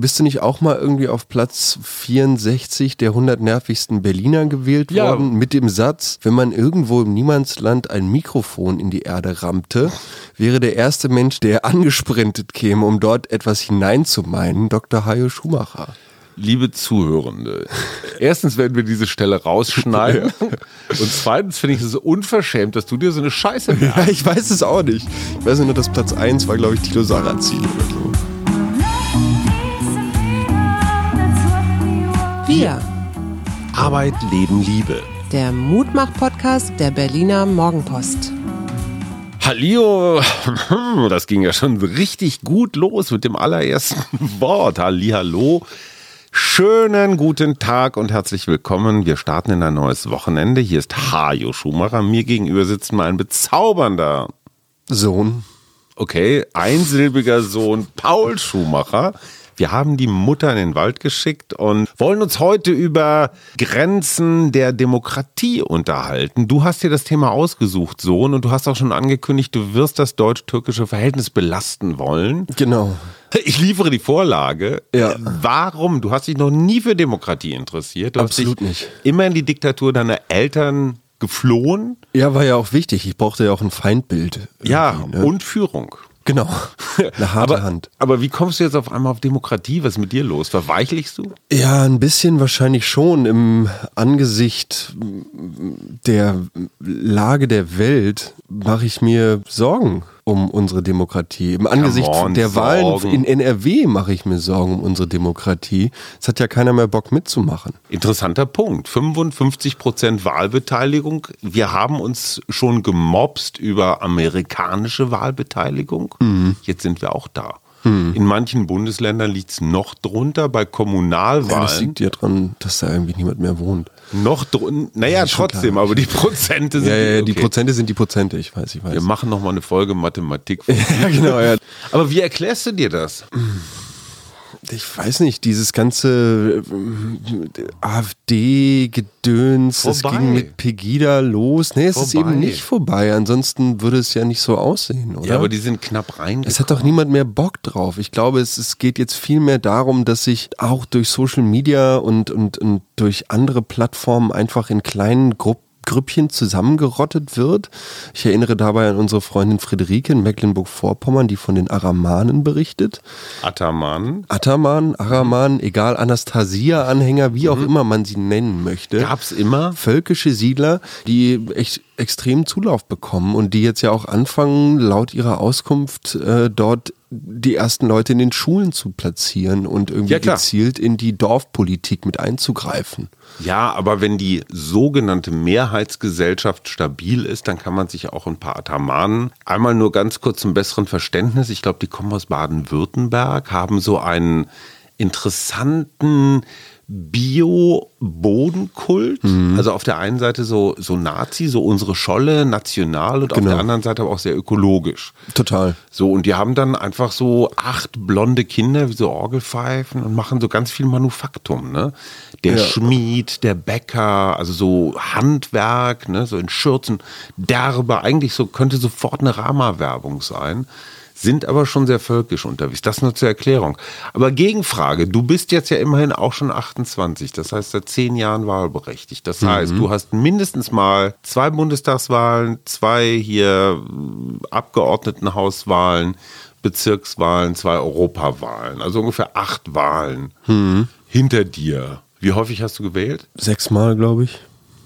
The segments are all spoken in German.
bist du nicht auch mal irgendwie auf Platz 64 der 100 nervigsten Berliner gewählt Ja. worden mit dem Satz, wenn man irgendwo im Niemandsland ein Mikrofon in die Erde rammte, wäre der erste Mensch, der angesprintet käme, um dort etwas hineinzumeinen, Dr. Hajo Schumacher. Liebe Zuhörende, erstens werden wir diese Stelle rausschneiden und zweitens finde ich es unverschämt, dass du dir so eine Scheiße merkst. Ja, ich weiß es auch nicht. Ich weiß nur, dass Platz 1 war, glaube ich, Tilo Sarrazin oder so. Wir, Arbeit, Leben, Liebe. der Mutmach-Podcast der Berliner Morgenpost. Hallio, das ging ja schon richtig gut los mit dem allerersten Wort. Hallihallo. Schönen guten Tag und herzlich willkommen. Wir starten in ein neues Wochenende. Hier ist Hajo Schumacher. Mir gegenüber sitzt mal ein bezaubernder, Sohn. okay, einsilbiger Sohn Paul Schumacher. Wir haben die Mutter in den Wald geschickt und wollen uns heute über Grenzen der Demokratie unterhalten. Du hast dir das Thema ausgesucht, Sohn, und du hast auch schon angekündigt, du wirst das deutsch-türkische Verhältnis belasten wollen. Genau. Ich liefere die Vorlage. Ja. Warum? Du hast dich noch nie für Demokratie interessiert. Du Absolut nicht. immer in die Diktatur deiner Eltern geflohen. Ja, war ja auch wichtig. Ich brauchte ja auch ein Feindbild. Ja, ne? und Führung. Genau. Eine harte aber, Hand. aber wie kommst du jetzt auf einmal auf Demokratie? Was ist mit dir los? Verweichlichst du? Ja, ein bisschen wahrscheinlich schon im Angesicht der Lage der Welt mache ich mir Sorgen um unsere Demokratie. Im Angesicht on, der Wahlen Sorgen. in NRW mache ich mir Sorgen um unsere Demokratie. Es hat ja keiner mehr Bock mitzumachen. Interessanter Punkt. 55 Prozent Wahlbeteiligung. Wir haben uns schon gemobst über amerikanische Wahlbeteiligung. Mhm. Jetzt sind wir auch da. In manchen Bundesländern liegt es noch drunter. Bei Kommunalwahlen Ja, das liegt ja dran, dass da irgendwie niemand mehr wohnt. noch drunter. Naja, trotzdem, klar. aber die Prozente sind. Ja, ja, die okay. Prozente sind die Prozente, ich weiß, ich weiß. Wir machen noch mal eine Folge Mathematik. ja, genau, ja. Aber wie erklärst du dir das? Ich weiß nicht, dieses ganze äh, AfD-Gedöns, das ging mit Pegida los. Nee, es ist Vorbei. eben nicht vorbei. Ansonsten würde es ja nicht so aussehen, oder? Ja, aber die sind knapp rein. es hat doch niemand mehr Bock drauf. Ich glaube, es, es geht jetzt viel mehr darum, dass sich auch durch Social Media und, und, und durch andere Plattformen einfach in kleinen Gruppen Grüppchen zusammengerottet wird. Ich erinnere dabei an unsere Freundin Friederike in Mecklenburg-Vorpommern, die von den Aramanen berichtet. Ataman. Ataman, Araman, egal, Anastasia-Anhänger, wie auch immer man sie nennen möchte. Gab's immer? Völkische Siedler, die echt extrem Zulauf bekommen und die jetzt ja auch anfangen, laut ihrer Auskunft äh, dort die ersten Leute in den Schulen zu platzieren und irgendwie Ja, gezielt in die Dorfpolitik mit einzugreifen. Ja, aber wenn die sogenannte Mehrheitsgesellschaft stabil ist, dann kann man sich auch ein paar Atamanen. Einmal nur ganz kurz zum besseren Verständnis. Ich glaube, die kommen aus Baden-Württemberg, haben so einen interessanten Bio-Bodenkult. Also auf der einen Seite so, so Nazi, so unsere Scholle, national und auf Genau. der anderen Seite aber auch sehr ökologisch. Total. So, und die haben dann einfach so acht blonde Kinder wie so Orgelpfeifen und machen so ganz viel Manufaktum, ne? Der Ja. Schmied, der Bäcker, also so Handwerk, ne? So in Schürzen, derbe, eigentlich so, könnte sofort eine Rama-Werbung sein. Sind aber schon sehr völkisch unterwegs. Das nur zur Erklärung. Aber Gegenfrage, du bist jetzt ja immerhin auch schon 28, das heißt seit zehn Jahren wahlberechtigt. Das heißt, du hast mindestens mal zwei Bundestagswahlen, zwei hier äh, Abgeordnetenhauswahlen, Bezirkswahlen, zwei Europawahlen, also ungefähr acht Wahlen hinter dir. Wie häufig hast du gewählt? Sechsmal, glaube ich.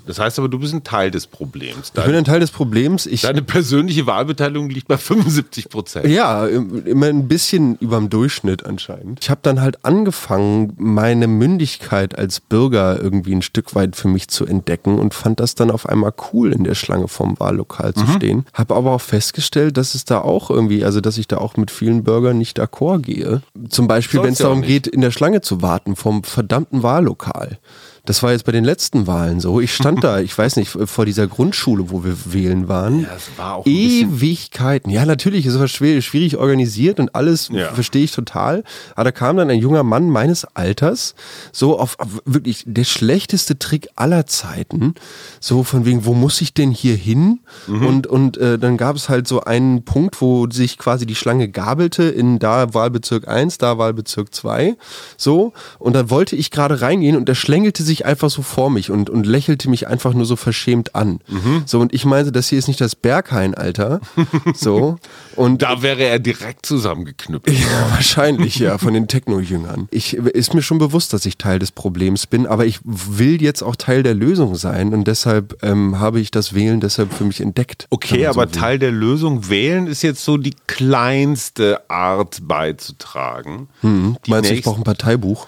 Das heißt aber, du bist ein Teil des Problems. Ich bin Deine, ein Teil des Problems. Ich, deine persönliche Wahlbeteiligung liegt bei 75 Prozent. Ja, im- immer ein bisschen überm Durchschnitt anscheinend. Ich habe dann halt angefangen, meine Mündigkeit als Bürger irgendwie ein Stück weit für mich zu entdecken und fand das dann auf einmal cool, in der Schlange vom Wahllokal zu stehen. Habe aber auch festgestellt, dass es da auch irgendwie, also dass ich da auch mit vielen Bürgern nicht d'accord gehe. Zum Beispiel, wenn es ja darum geht, in der Schlange zu warten vom verdammten Wahllokal. Das war jetzt bei den letzten Wahlen so. Ich stand da, ich weiß nicht, vor dieser Grundschule, wo wir wählen waren. Ja, es war auch Ewigkeiten. Ja, natürlich, es war schwierig, organisiert und alles Ja. verstehe ich total. Aber da kam dann ein junger Mann meines Alters, so auf, auf wirklich der schlechteste Trick aller Zeiten. So von wegen, wo muss ich denn hier hin? Mhm. Und, und äh, dann gab es halt so einen Punkt, wo sich quasi die Schlange gabelte in da Wahlbezirk 1, da Wahlbezirk 2. So. Und dann wollte ich gerade reingehen und er schlängelte sich einfach so vor mich und, und lächelte mich einfach nur so verschämt an. Mhm. So, und ich meinte, das hier ist nicht das Berghain, Alter. So. Und Da wäre er direkt zusammengeknüppelt. ja, wahrscheinlich, ja, von den Techno-Jüngern. Ich ist mir schon bewusst, dass ich Teil des Problems bin, aber ich will jetzt auch Teil der Lösung sein und deshalb ähm, habe ich das Wählen deshalb für mich entdeckt. Okay, aber so. Teil der Lösung wählen ist jetzt so die kleinste Art beizutragen. Hm, Die Meinst du, ich brauche ein Parteibuch?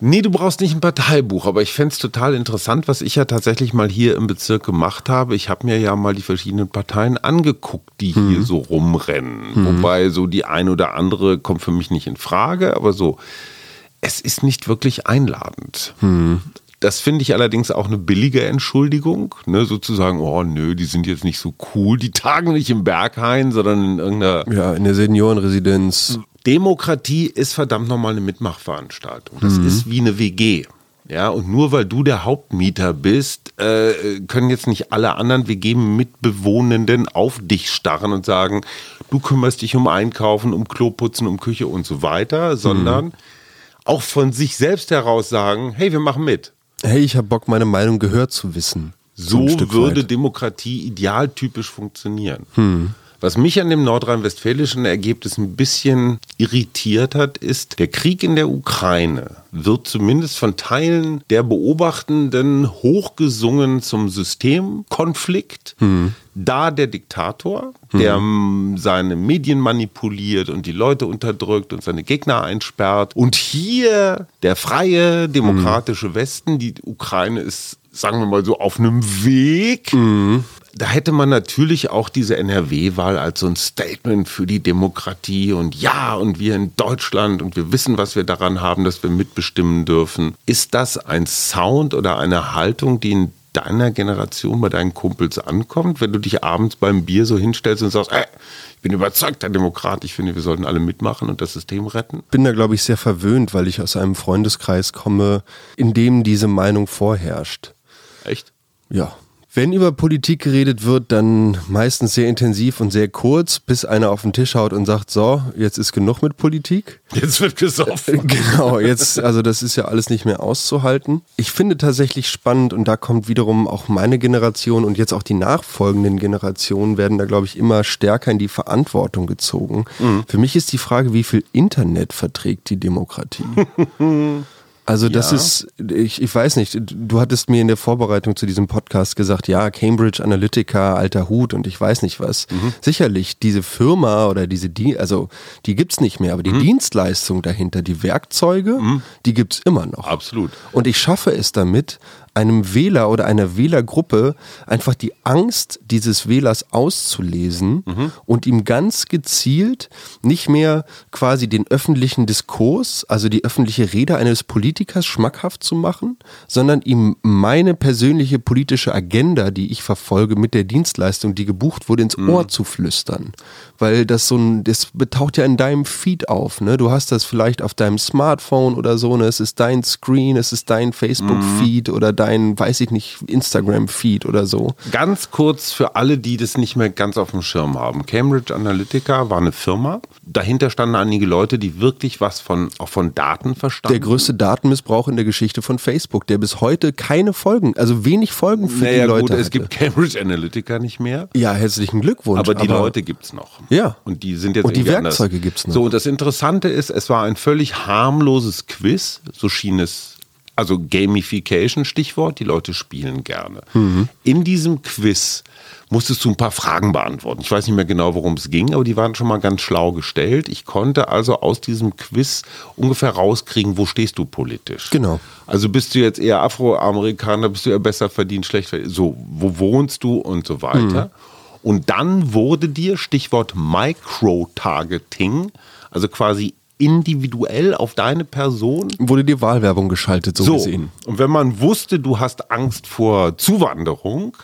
Nee, du brauchst nicht ein Parteibuch, aber ich fände es total interessant, was ich ja tatsächlich mal hier im Bezirk gemacht habe. Ich habe mir ja mal die verschiedenen Parteien angeguckt, die hier so rumrennen. Wobei so die ein oder andere kommt für mich nicht in Frage, aber so, es ist nicht wirklich einladend. Das finde ich allerdings auch eine billige Entschuldigung, ne, sozusagen, oh nö, die sind jetzt nicht so cool, die tagen nicht im Berghain, sondern in irgendeiner Ja, in der Seniorenresidenz. Demokratie ist verdammt nochmal eine Mitmachveranstaltung. Das ist wie eine WG. Ja, und nur weil du der Hauptmieter bist, äh, können jetzt nicht alle anderen WG-Mitbewohnenden auf dich starren und sagen, du kümmerst dich um Einkaufen, um Kloputzen, um Küche und so weiter, sondern auch von sich selbst heraus sagen, hey, wir machen mit. Hey, ich habe Bock, meine Meinung gehört zu wissen. So würde weit. Demokratie idealtypisch funktionieren. Was mich an dem nordrhein-westfälischen Ergebnis ein bisschen irritiert hat, ist, der Krieg in der Ukraine wird zumindest von Teilen der Beobachtenden hochgesungen zum Systemkonflikt. Da der Diktator, der mm, seine Medien manipuliert und die Leute unterdrückt und seine Gegner einsperrt. Und hier der freie, demokratische Westen, die Ukraine ist sagen wir mal so, auf einem Weg. Da hätte man natürlich auch diese NRW-Wahl als so ein Statement für die Demokratie und ja, und wir in Deutschland und wir wissen, was wir daran haben, dass wir mitbestimmen dürfen. Ist das ein Sound oder eine Haltung, die in deiner Generation bei deinen Kumpels ankommt, wenn du dich abends beim Bier so hinstellst und sagst, ey, ich bin überzeugter Demokrat, ich finde, wir sollten alle mitmachen und das System retten? bin da, glaube ich, sehr verwöhnt, weil ich aus einem Freundeskreis komme, in dem diese Meinung vorherrscht. Echt? Ja. Wenn über Politik geredet wird, dann meistens sehr intensiv und sehr kurz, bis einer auf den Tisch haut und sagt, so, jetzt ist genug mit Politik. Jetzt wird gesoffen. Genau, jetzt, also das ist ja alles nicht mehr auszuhalten. Ich finde tatsächlich spannend und da kommt wiederum auch meine Generation und jetzt auch die nachfolgenden Generationen werden da, glaube ich, immer stärker in die Verantwortung gezogen. Für mich ist die Frage, wie viel Internet verträgt die Demokratie? Also das Ja. ist, ich, ich weiß nicht, du hattest mir in der Vorbereitung zu diesem Podcast gesagt, ja, Cambridge Analytica, alter Hut und ich weiß nicht was. Sicherlich, diese Firma oder diese, die, also die gibt's nicht mehr, aber die Dienstleistung dahinter, die Werkzeuge, die gibt's immer noch. Absolut. Und ich schaffe es damit, einem Wähler oder einer Wählergruppe einfach die Angst dieses Wählers auszulesen und ihm ganz gezielt nicht mehr quasi den öffentlichen Diskurs, also die öffentliche Rede eines Politikers schmackhaft zu machen, sondern ihm meine persönliche politische Agenda, die ich verfolge mit der Dienstleistung, die gebucht wurde, ins Ohr zu flüstern. Weil das so ein, das taucht ja in deinem Feed auf, ne? Du hast das vielleicht auf deinem Smartphone oder so, ne? Es ist dein Screen, es ist dein Facebook-Feed oder dein, weiß ich nicht, Instagram-Feed oder so. Ganz kurz für alle, die das nicht mehr ganz auf dem Schirm haben. Cambridge Analytica war eine Firma. Dahinter standen einige Leute, die wirklich was von, auch von Daten verstanden. Der größte Datenmissbrauch in der Geschichte von Facebook, der bis heute keine Folgen, also wenig Folgen für naja, die Leute gut, es hatte. gibt Cambridge Analytica nicht mehr. ja, herzlichen Glückwunsch. Aber die Leute gibt's noch. Ja. Und die sind jetzt Und die. Werkzeuge gibt's noch. So, und das Interessante ist, es war ein völlig harmloses Quiz, so schien es. Also Gamification, Stichwort, die Leute spielen gerne. Mhm. In diesem Quiz musstest du ein paar Fragen beantworten. Ich weiß nicht mehr genau, worum es ging, aber die waren schon mal ganz schlau gestellt. Ich konnte also aus diesem Quiz ungefähr rauskriegen, wo stehst du politisch. Genau. Also bist du jetzt eher Afroamerikaner, bist du eher besser verdient, schlecht verdient, so, wo wohnst du und so weiter. Und dann wurde dir, Stichwort Micro-Targeting, also quasi individuell auf deine Person. Wurde dir Wahlwerbung geschaltet, so, So, gesehen. und wenn man wusste, du hast Angst vor Zuwanderung,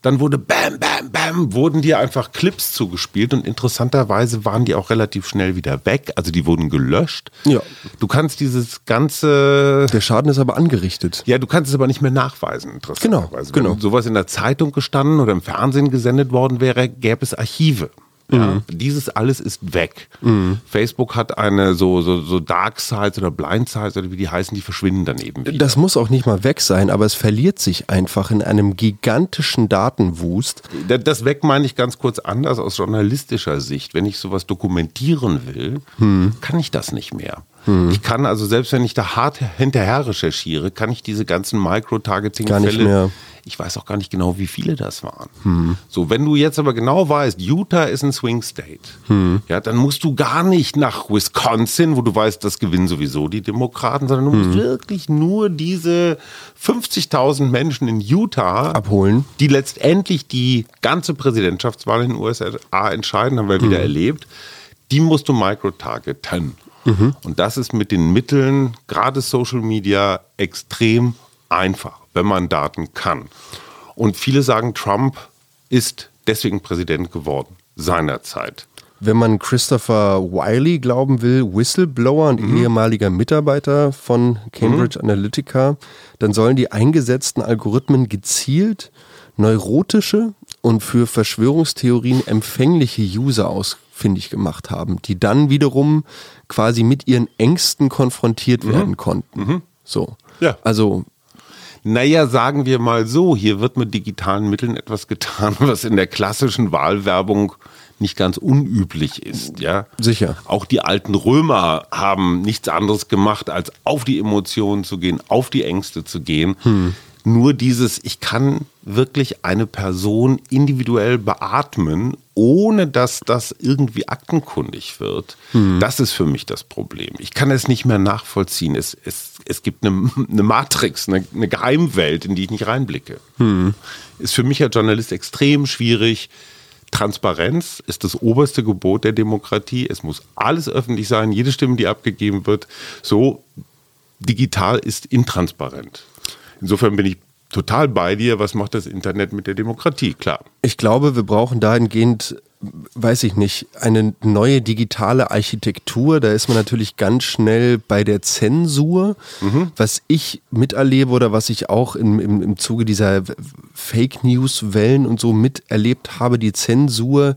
dann wurde bam, bam, bam, wurden dir einfach Clips zugespielt und interessanterweise waren die auch relativ schnell wieder weg. Also die wurden gelöscht. Ja. Du kannst dieses ganze Der Schaden ist aber angerichtet. ja, du kannst es aber nicht mehr nachweisen, interessanterweise. Genau, genau. Wenn sowas in der Zeitung gestanden oder im Fernsehen gesendet worden wäre, gäbe es Archive. Ja, Mhm. Dieses alles ist weg. Facebook hat eine so, so, so Dark Sides oder Blind Sides oder wie die heißen, die verschwinden dann eben. wieder. Das muss auch nicht mal weg sein, aber es verliert sich einfach in einem gigantischen Datenwust. Da- Das weg meine ich ganz kurz anders aus journalistischer Sicht. Wenn ich sowas dokumentieren will, Hm. kann ich das nicht mehr. Ich kann also, selbst wenn ich da hart hinterher recherchiere, kann ich diese ganzen Gar nicht Micro-Targeting-Fälle, mehr. Ich weiß auch gar nicht genau, wie viele das waren. So, wenn du jetzt aber genau weißt, Utah ist ein Swing State, ja, dann musst du gar nicht nach Wisconsin, wo du weißt, das gewinnen sowieso die Demokraten, sondern du musst wirklich nur diese 50.000 Menschen in Utah Abholen. die letztendlich die ganze Präsidentschaftswahl in den USA entscheiden, haben wir wieder erlebt, die musst du microtargeten. Und das ist mit den Mitteln, gerade Social Media, extrem einfach, wenn man Daten kann. Und viele sagen, Trump ist deswegen Präsident geworden, seinerzeit. Wenn man Christopher Wiley glauben will, Whistleblower und ehemaliger Mitarbeiter von Cambridge Analytica, dann sollen die eingesetzten Algorithmen gezielt neurotische und für Verschwörungstheorien empfängliche User ausfindig gemacht haben, die dann wiederum quasi mit ihren Ängsten konfrontiert werden konnten. So. Ja. Also Naja, sagen wir mal so, hier wird mit digitalen Mitteln etwas getan, was in der klassischen Wahlwerbung nicht ganz unüblich ist, ja. Sicher. Auch die alten Römer haben nichts anderes gemacht, als auf die Emotionen zu gehen, auf die Ängste zu gehen. Nur dieses, ich kann wirklich eine Person individuell beatmen, ohne dass das irgendwie aktenkundig wird. Das ist für mich das Problem. Ich kann es nicht mehr nachvollziehen. Es, es, es gibt eine, eine Matrix, eine, eine Geheimwelt, in die ich nicht reinblicke. Ist für mich als Journalist extrem schwierig. Transparenz ist das oberste Gebot der Demokratie. Es muss alles öffentlich sein, jede Stimme, die abgegeben wird. So digital ist intransparent. Insofern bin ich total bei dir. Was macht das Internet mit der Demokratie? Klar. Ich glaube, wir brauchen dahingehend, weiß ich nicht, eine neue digitale Architektur. Da ist man natürlich ganz schnell bei der Zensur. Was ich miterlebe oder was ich auch im, im, im Zuge dieser Fake News-Wellen und so miterlebt habe, die Zensur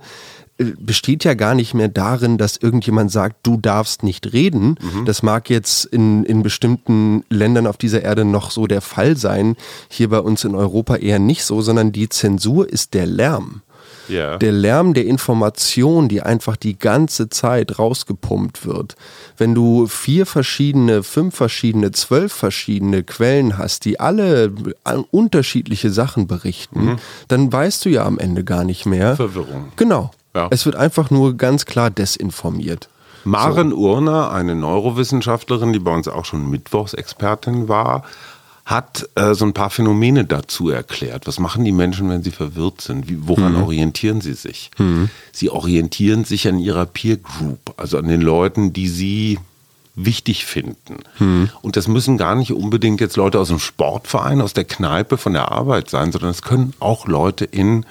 besteht ja gar nicht mehr darin, dass irgendjemand sagt, du darfst nicht reden. Das mag jetzt in, in bestimmten Ländern auf dieser Erde noch so der Fall sein, hier bei uns in Europa eher nicht so, sondern die Zensur ist der Lärm. Ja. Der Lärm der Information, die einfach die ganze Zeit rausgepumpt wird. Wenn du vier verschiedene, fünf verschiedene, zwölf verschiedene Quellen hast, die alle an unterschiedliche Sachen berichten, dann weißt du ja am Ende gar nicht mehr. Verwirrung. Genau. Ja. Es wird einfach nur ganz klar desinformiert. Maren Urner, eine Neurowissenschaftlerin, die bei uns auch schon Mittwochsexpertin war, hat äh, so ein paar Phänomene dazu erklärt. Was machen die Menschen, wenn sie verwirrt sind? Wie, woran orientieren sie sich? Sie orientieren sich an ihrer Peer Group, also an den Leuten, die sie wichtig finden. Und das müssen gar nicht unbedingt jetzt Leute aus dem Sportverein, aus der Kneipe, von der Arbeit sein, sondern es können auch Leute in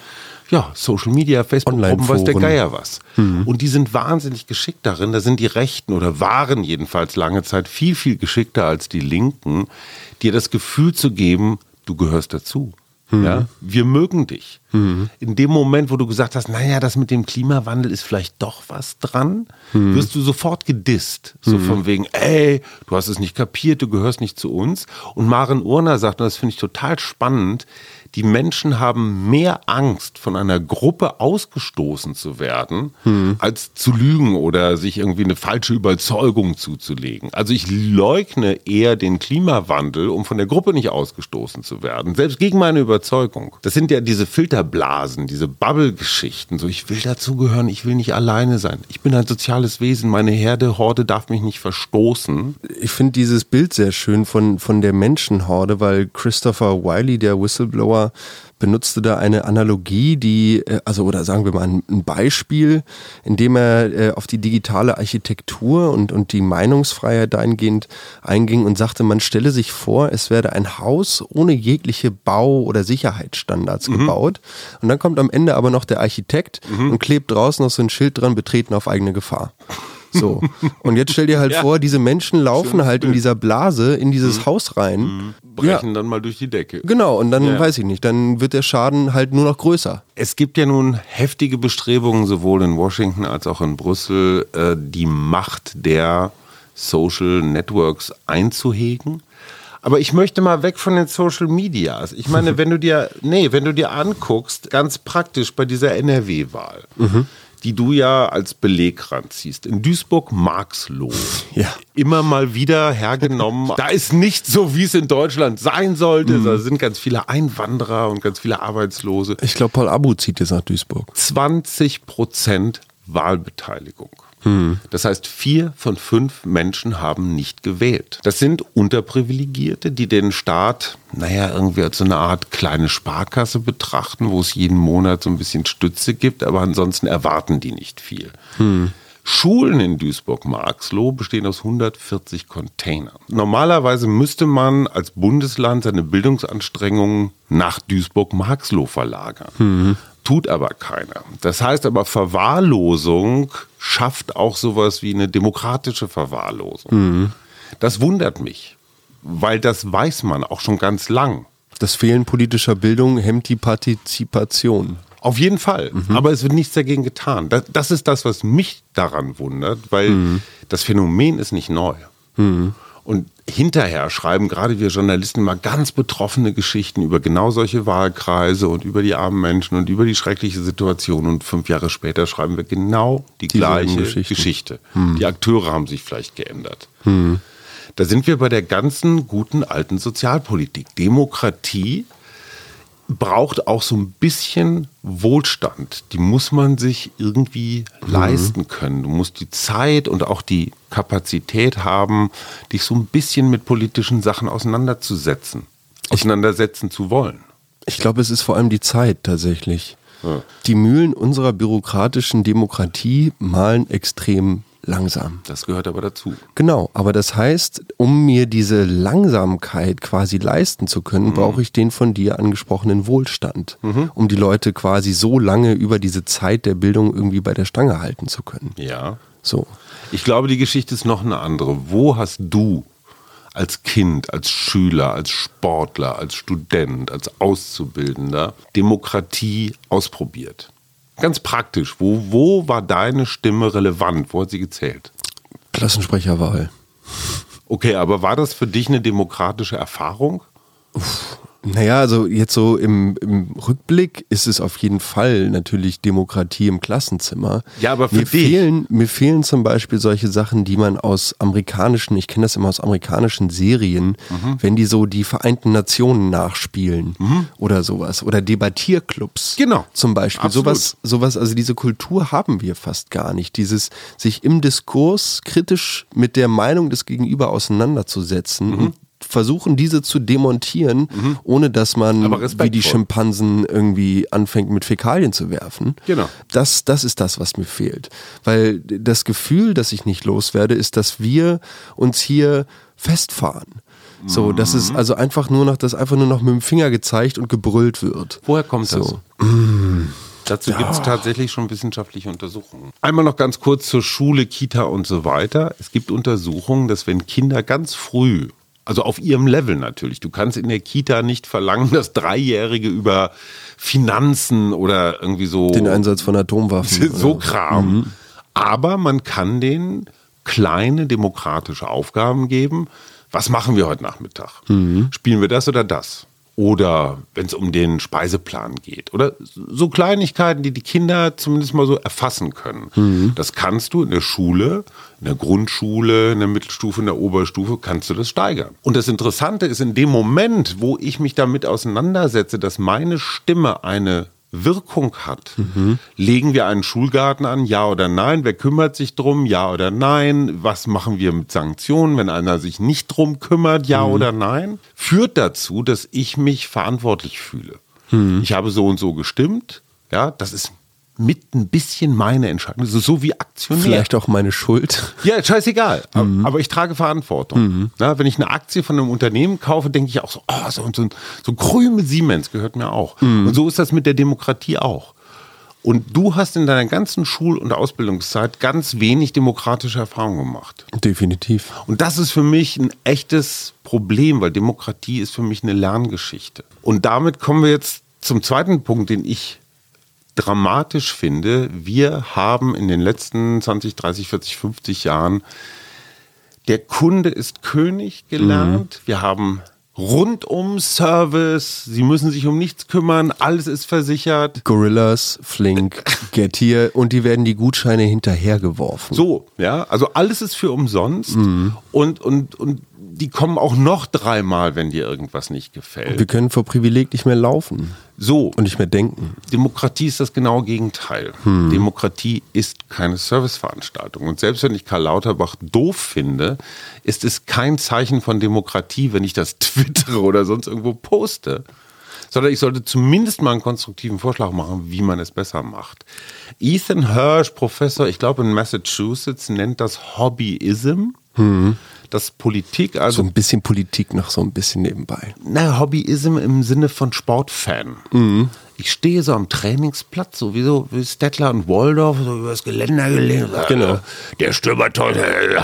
ja, Social Media, Facebook-Gruppen, weiß der. Geier was. Und die sind wahnsinnig geschickt darin. Da sind die Rechten oder waren jedenfalls lange Zeit viel, viel geschickter als die Linken, dir das Gefühl zu geben, du gehörst dazu. Ja, wir mögen dich. In dem Moment, wo du gesagt hast, naja, das mit dem Klimawandel ist vielleicht doch was dran, wirst du sofort gedisst. So von wegen, ey, du hast es nicht kapiert, du gehörst nicht zu uns. Und Maren Urner sagt, und das finde ich total spannend, die Menschen haben mehr Angst, von einer Gruppe ausgestoßen zu werden, als zu lügen oder sich irgendwie eine falsche Überzeugung zuzulegen. Also ich leugne eher den Klimawandel, um von der Gruppe nicht ausgestoßen zu werden, selbst gegen meine Überzeugung. Das sind ja diese Filterblasen, diese Bubble-Geschichten. So, ich will dazugehören, ich will nicht alleine sein. Ich bin ein soziales Wesen, meine Herde, Horde darf mich nicht verstoßen. Ich finde dieses Bild sehr schön von, von der Menschenhorde, weil Christopher Wiley, der Whistleblower, benutzte da eine Analogie, die, äh, also oder sagen wir mal ein, Beispiel, in dem er äh, auf die digitale Architektur und, und die Meinungsfreiheit dahingehend einging und sagte, man stelle sich vor, es werde ein Haus ohne jegliche Bau- oder Sicherheitsstandards mhm. gebaut. Und dann kommt am Ende aber noch der Architekt mhm. und klebt draußen noch so ein Schild dran, betreten auf eigene Gefahr. So. Und jetzt stell dir halt ja. vor, diese Menschen laufen Schönes halt Bild. in dieser Blase in dieses mhm. Haus rein. Mhm. Brechen ja. dann mal durch die Decke. Genau, und dann ja. weiß ich nicht, dann wird der Schaden halt nur noch größer. Es gibt ja nun heftige Bestrebungen, sowohl in Washington als auch in Brüssel, äh, die Macht der Social Networks einzuhegen. Aber ich möchte mal weg von den Social Medias. Ich meine, wenn du dir, nee, wenn du dir anguckst, ganz praktisch bei dieser NRW-Wahl. Mhm die du ja als Beleg ranziehst. In Duisburg-Marxloh. Ja. Immer mal wieder hergenommen. da ist nicht so, wie es in Deutschland sein sollte. Mhm. Da sind ganz viele Einwanderer und ganz viele Arbeitslose. Ich glaube, Paul Abu zieht jetzt nach Duisburg. 20 Prozent Wahlbeteiligung. Hm. Das heißt, vier von fünf Menschen haben nicht gewählt. Das sind Unterprivilegierte, die den Staat, naja, irgendwie als so eine Art kleine Sparkasse betrachten, wo es jeden Monat so ein bisschen Stütze gibt, aber ansonsten erwarten die nicht viel. Hm. Schulen in Duisburg-Marxloh bestehen aus 140 Containern. Normalerweise müsste man als Bundesland seine Bildungsanstrengungen nach Duisburg-Marxloh verlagern. Mhm tut aber keiner. Das heißt aber, Verwahrlosung schafft auch sowas wie eine demokratische Verwahrlosung. Mhm. Das wundert mich, weil das weiß man auch schon ganz lang. Das Fehlen politischer Bildung hemmt die Partizipation. Auf jeden Fall. Mhm. Aber es wird nichts dagegen getan. Das, das, ist das, was mich daran wundert, weil mhm. das Phänomen ist nicht neu. Mhm. Und hinterher schreiben gerade wir Journalisten mal ganz betroffene Geschichten über genau solche Wahlkreise und über die armen Menschen und über die schreckliche Situation. Und fünf Jahre später schreiben wir genau die, die gleiche Geschichte. Hm. Die Akteure haben sich vielleicht geändert. Hm. Da sind wir bei der ganzen guten alten Sozialpolitik. Demokratie braucht auch so ein bisschen Wohlstand. Die muss man sich irgendwie mhm. leisten können. Du musst die Zeit und auch die Kapazität haben, dich so ein bisschen mit politischen Sachen auseinanderzusetzen, auseinandersetzen zu wollen. Ich glaube, es ist vor allem die Zeit tatsächlich. Ja. Die Mühlen unserer bürokratischen Demokratie malen extrem langsam. Das gehört aber dazu. Genau, aber das heißt, um mir diese Langsamkeit quasi leisten zu können, mhm. brauche ich den von dir angesprochenen Wohlstand, mhm. um die Leute quasi so lange über diese Zeit der Bildung irgendwie bei der Stange halten zu können. Ja. So. Ich glaube, die Geschichte ist noch eine andere. Wo hast du als Kind, als Schüler, als Sportler, als Student, als Auszubildender Demokratie ausprobiert? Ganz praktisch, wo, wo war deine Stimme relevant? Wo hat sie gezählt? Klassensprecherwahl. Okay, aber war das für dich eine demokratische Erfahrung? Uff, naja, also jetzt so im, im, Rückblick ist es auf jeden Fall natürlich Demokratie im Klassenzimmer. Ja, aber für mir dich. Fehlen, mir fehlen zum Beispiel solche Sachen, die man aus amerikanischen, ich kenne das immer aus amerikanischen Serien, mhm. wenn die so die Vereinten Nationen nachspielen mhm. oder sowas. Oder Debattierclubs. Genau. Zum Beispiel. Sowas, sowas, also diese Kultur haben wir fast gar nicht. Dieses sich im Diskurs kritisch mit der Meinung des Gegenüber auseinanderzusetzen mhm. und versuchen, diese zu demontieren, mhm. ohne dass man wie die Schimpansen irgendwie anfängt, mit Fäkalien zu werfen. Genau. Das, das ist das, was mir fehlt. Weil das Gefühl, das ich nicht loswerde, ist, dass wir uns hier festfahren. So, das ist mhm. also einfach nur noch, dass einfach nur noch mit dem Finger gezeigt und gebrüllt wird. Woher kommt so. das? Mm. Dazu ja. gibt es tatsächlich schon wissenschaftliche Untersuchungen. Einmal noch ganz kurz zur Schule, Kita und so weiter. Es gibt Untersuchungen, dass wenn Kinder ganz früh also auf ihrem Level natürlich. Du kannst in der Kita nicht verlangen, dass Dreijährige über Finanzen oder irgendwie so. Den Einsatz von Atomwaffen. So oder? Kram. Mhm. Aber man kann denen kleine demokratische Aufgaben geben. Was machen wir heute Nachmittag? Mhm. Spielen wir das oder das? Oder wenn es um den Speiseplan geht oder so Kleinigkeiten, die die Kinder zumindest mal so erfassen können. Mhm. Das kannst du in der Schule, in der Grundschule, in der Mittelstufe, in der Oberstufe, kannst du das steigern. Und das Interessante ist, in dem Moment, wo ich mich damit auseinandersetze, dass meine Stimme eine Wirkung hat. Mhm. Legen wir einen Schulgarten an, ja oder nein? Wer kümmert sich drum, ja oder nein? Was machen wir mit Sanktionen, wenn einer sich nicht drum kümmert, ja mhm. oder nein? Führt dazu, dass ich mich verantwortlich fühle. Ich habe so und so gestimmt. Ja, das ist mit ein bisschen meine Entscheidung. Ist so wie Aktionär. Vielleicht auch meine Schuld. Ja, scheißegal. Mhm. Aber ich trage Verantwortung. Mhm. Na, wenn ich eine Aktie von einem Unternehmen kaufe, denke ich auch so, oh, so, so, so Krüme Siemens gehört mir auch. Mhm. Und so ist das mit der Demokratie auch. Und du hast in deiner ganzen Schul- und Ausbildungszeit ganz wenig demokratische Erfahrungen gemacht. Definitiv. Und das ist für mich ein echtes Problem, weil Demokratie ist für mich eine Lerngeschichte. Und damit kommen wir jetzt zum zweiten Punkt, den ich dramatisch finde. Wir haben in den letzten 20, 30, 40, 50 Jahren der Kunde ist König gelernt. Mhm. Wir haben rundum Service. Sie müssen sich um nichts kümmern. Alles ist versichert. Gorillas, Flink, Getir und die werden die Gutscheine hinterhergeworfen. So, ja. Also alles ist für umsonst. Mhm. Und, und, und die kommen auch noch dreimal, wenn dir irgendwas nicht gefällt. Wir können vor Privileg nicht mehr laufen. So. Und nicht mehr denken. Demokratie ist das genaue Gegenteil. Hm. Demokratie ist keine Serviceveranstaltung. Und selbst wenn ich Karl Lauterbach doof finde, ist es kein Zeichen von Demokratie, wenn ich das twittere oder sonst irgendwo poste. Sondern ich sollte zumindest mal einen konstruktiven Vorschlag machen, wie man es besser macht. Ethan Hirsch, Professor, ich glaube in Massachusetts, nennt das Hobbyism. Hm dass Politik, also. So ein bisschen Politik noch so ein bisschen nebenbei. Na, Hobbyism im Sinne von Sportfan. Mhm. Ich stehe so am Trainingsplatz, sowieso wie Stettler und Waldorf, so über das Geländer gelehnt. Genau. Der Stürmer, da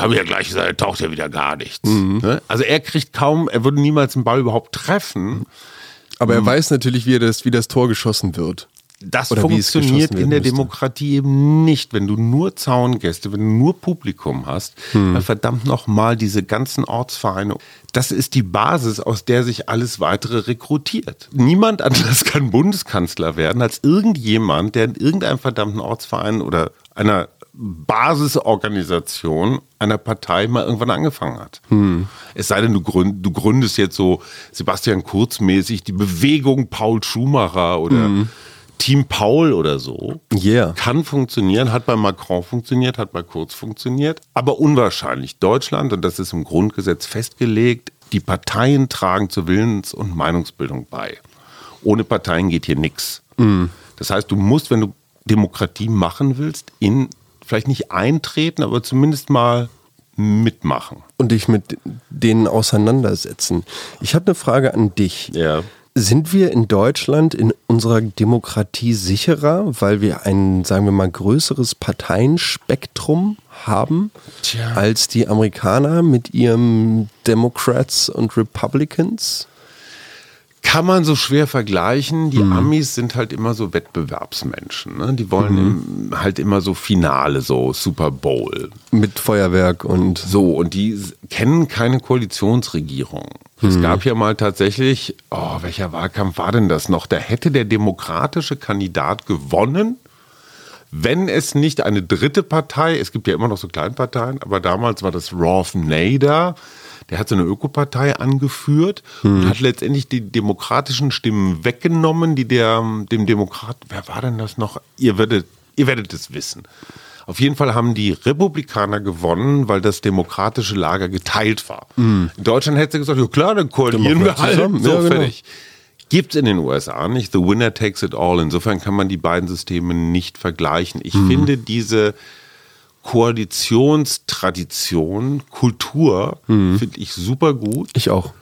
habe ich ja gleich gesagt, taucht ja wieder gar nichts. Mhm. Ne? Also er kriegt kaum, er würde niemals einen Ball überhaupt treffen. Aber er mhm. weiß natürlich, wie, das, wie das Tor geschossen wird. Das Oder funktioniert in der Demokratie eben nicht, wenn du nur Zaungäste, wenn du nur Publikum hast, hm. weil verdammt nochmal diese ganzen Ortsvereine, das ist die Basis, aus der sich alles weitere rekrutiert. Niemand anders kann Bundeskanzler werden als irgendjemand, der in irgendeinem verdammten Ortsverein oder einer Basisorganisation einer Partei mal irgendwann angefangen hat. Hm. Es sei denn, du, gründ, du, gründest jetzt so Sebastian Kurz mäßig die Bewegung Paul Schumacher oder hm Team Paul oder so yeah. kann funktionieren, hat bei Macron funktioniert, hat bei Kurz funktioniert, aber unwahrscheinlich. Deutschland, und das ist im Grundgesetz festgelegt, die Parteien tragen zur Willens- und Meinungsbildung bei. Ohne Parteien geht hier nichts. Mm. Das heißt, du musst, wenn du Demokratie machen willst, in vielleicht nicht eintreten, aber zumindest mal mitmachen. Und dich mit denen auseinandersetzen. Ich habe eine Frage an dich. Ja. Sind wir in Deutschland in unserer Demokratie sicherer, weil wir ein, sagen wir mal, größeres Parteienspektrum haben Tja. als die Amerikaner mit ihrem Democrats und Republicans? Kann man so schwer vergleichen. Die mhm. Amis sind halt immer so Wettbewerbsmenschen. Ne? Die wollen mhm. im, halt immer so Finale, so Super Bowl. Mit Feuerwerk und. So, und die kennen keine Koalitionsregierung. Mhm. Es gab ja mal tatsächlich, oh, welcher Wahlkampf war denn das noch? Da hätte der demokratische Kandidat gewonnen, wenn es nicht eine dritte Partei, es gibt ja immer noch so Kleinparteien, aber damals war das Roth Nader, der hat so eine Ökopartei angeführt hm. und hat letztendlich die demokratischen Stimmen weggenommen, die der, dem Demokrat, wer war denn das noch? Ihr werdet, ihr werdet es wissen. Auf jeden Fall haben die Republikaner gewonnen, weil das demokratische Lager geteilt war. Mhm. In Deutschland hätte sie gesagt, ja klar, dann koalieren wir halt. Zusammen. So, ja, genau. fertig. Gibt es in den USA nicht. The winner takes it all. Insofern kann man die beiden Systeme nicht vergleichen. Ich mhm. finde diese Koalitionstradition, Kultur, mhm. finde ich super gut. Ich auch.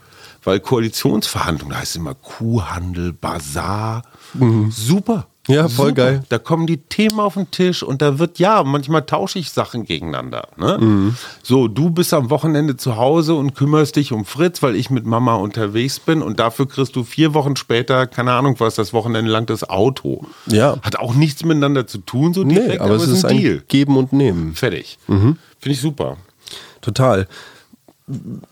Weil Koalitionsverhandlungen, da heißt immer Kuhhandel, Bazar. Mhm. Super. Ja, voll Super. geil. Da kommen die Themen auf den Tisch und da wird, ja, manchmal tausche ich Sachen gegeneinander. Ne? Mhm. So, du bist am Wochenende zu Hause und kümmerst dich um Fritz, weil ich mit Mama unterwegs bin und dafür kriegst du vier Wochen später, keine Ahnung was, das Wochenende lang das Auto. Ja. Hat auch nichts miteinander zu tun, so direkt, nee, aber, aber es ist ein, Deal. Geben und Nehmen. Fertig. Mhm. Finde ich super. Total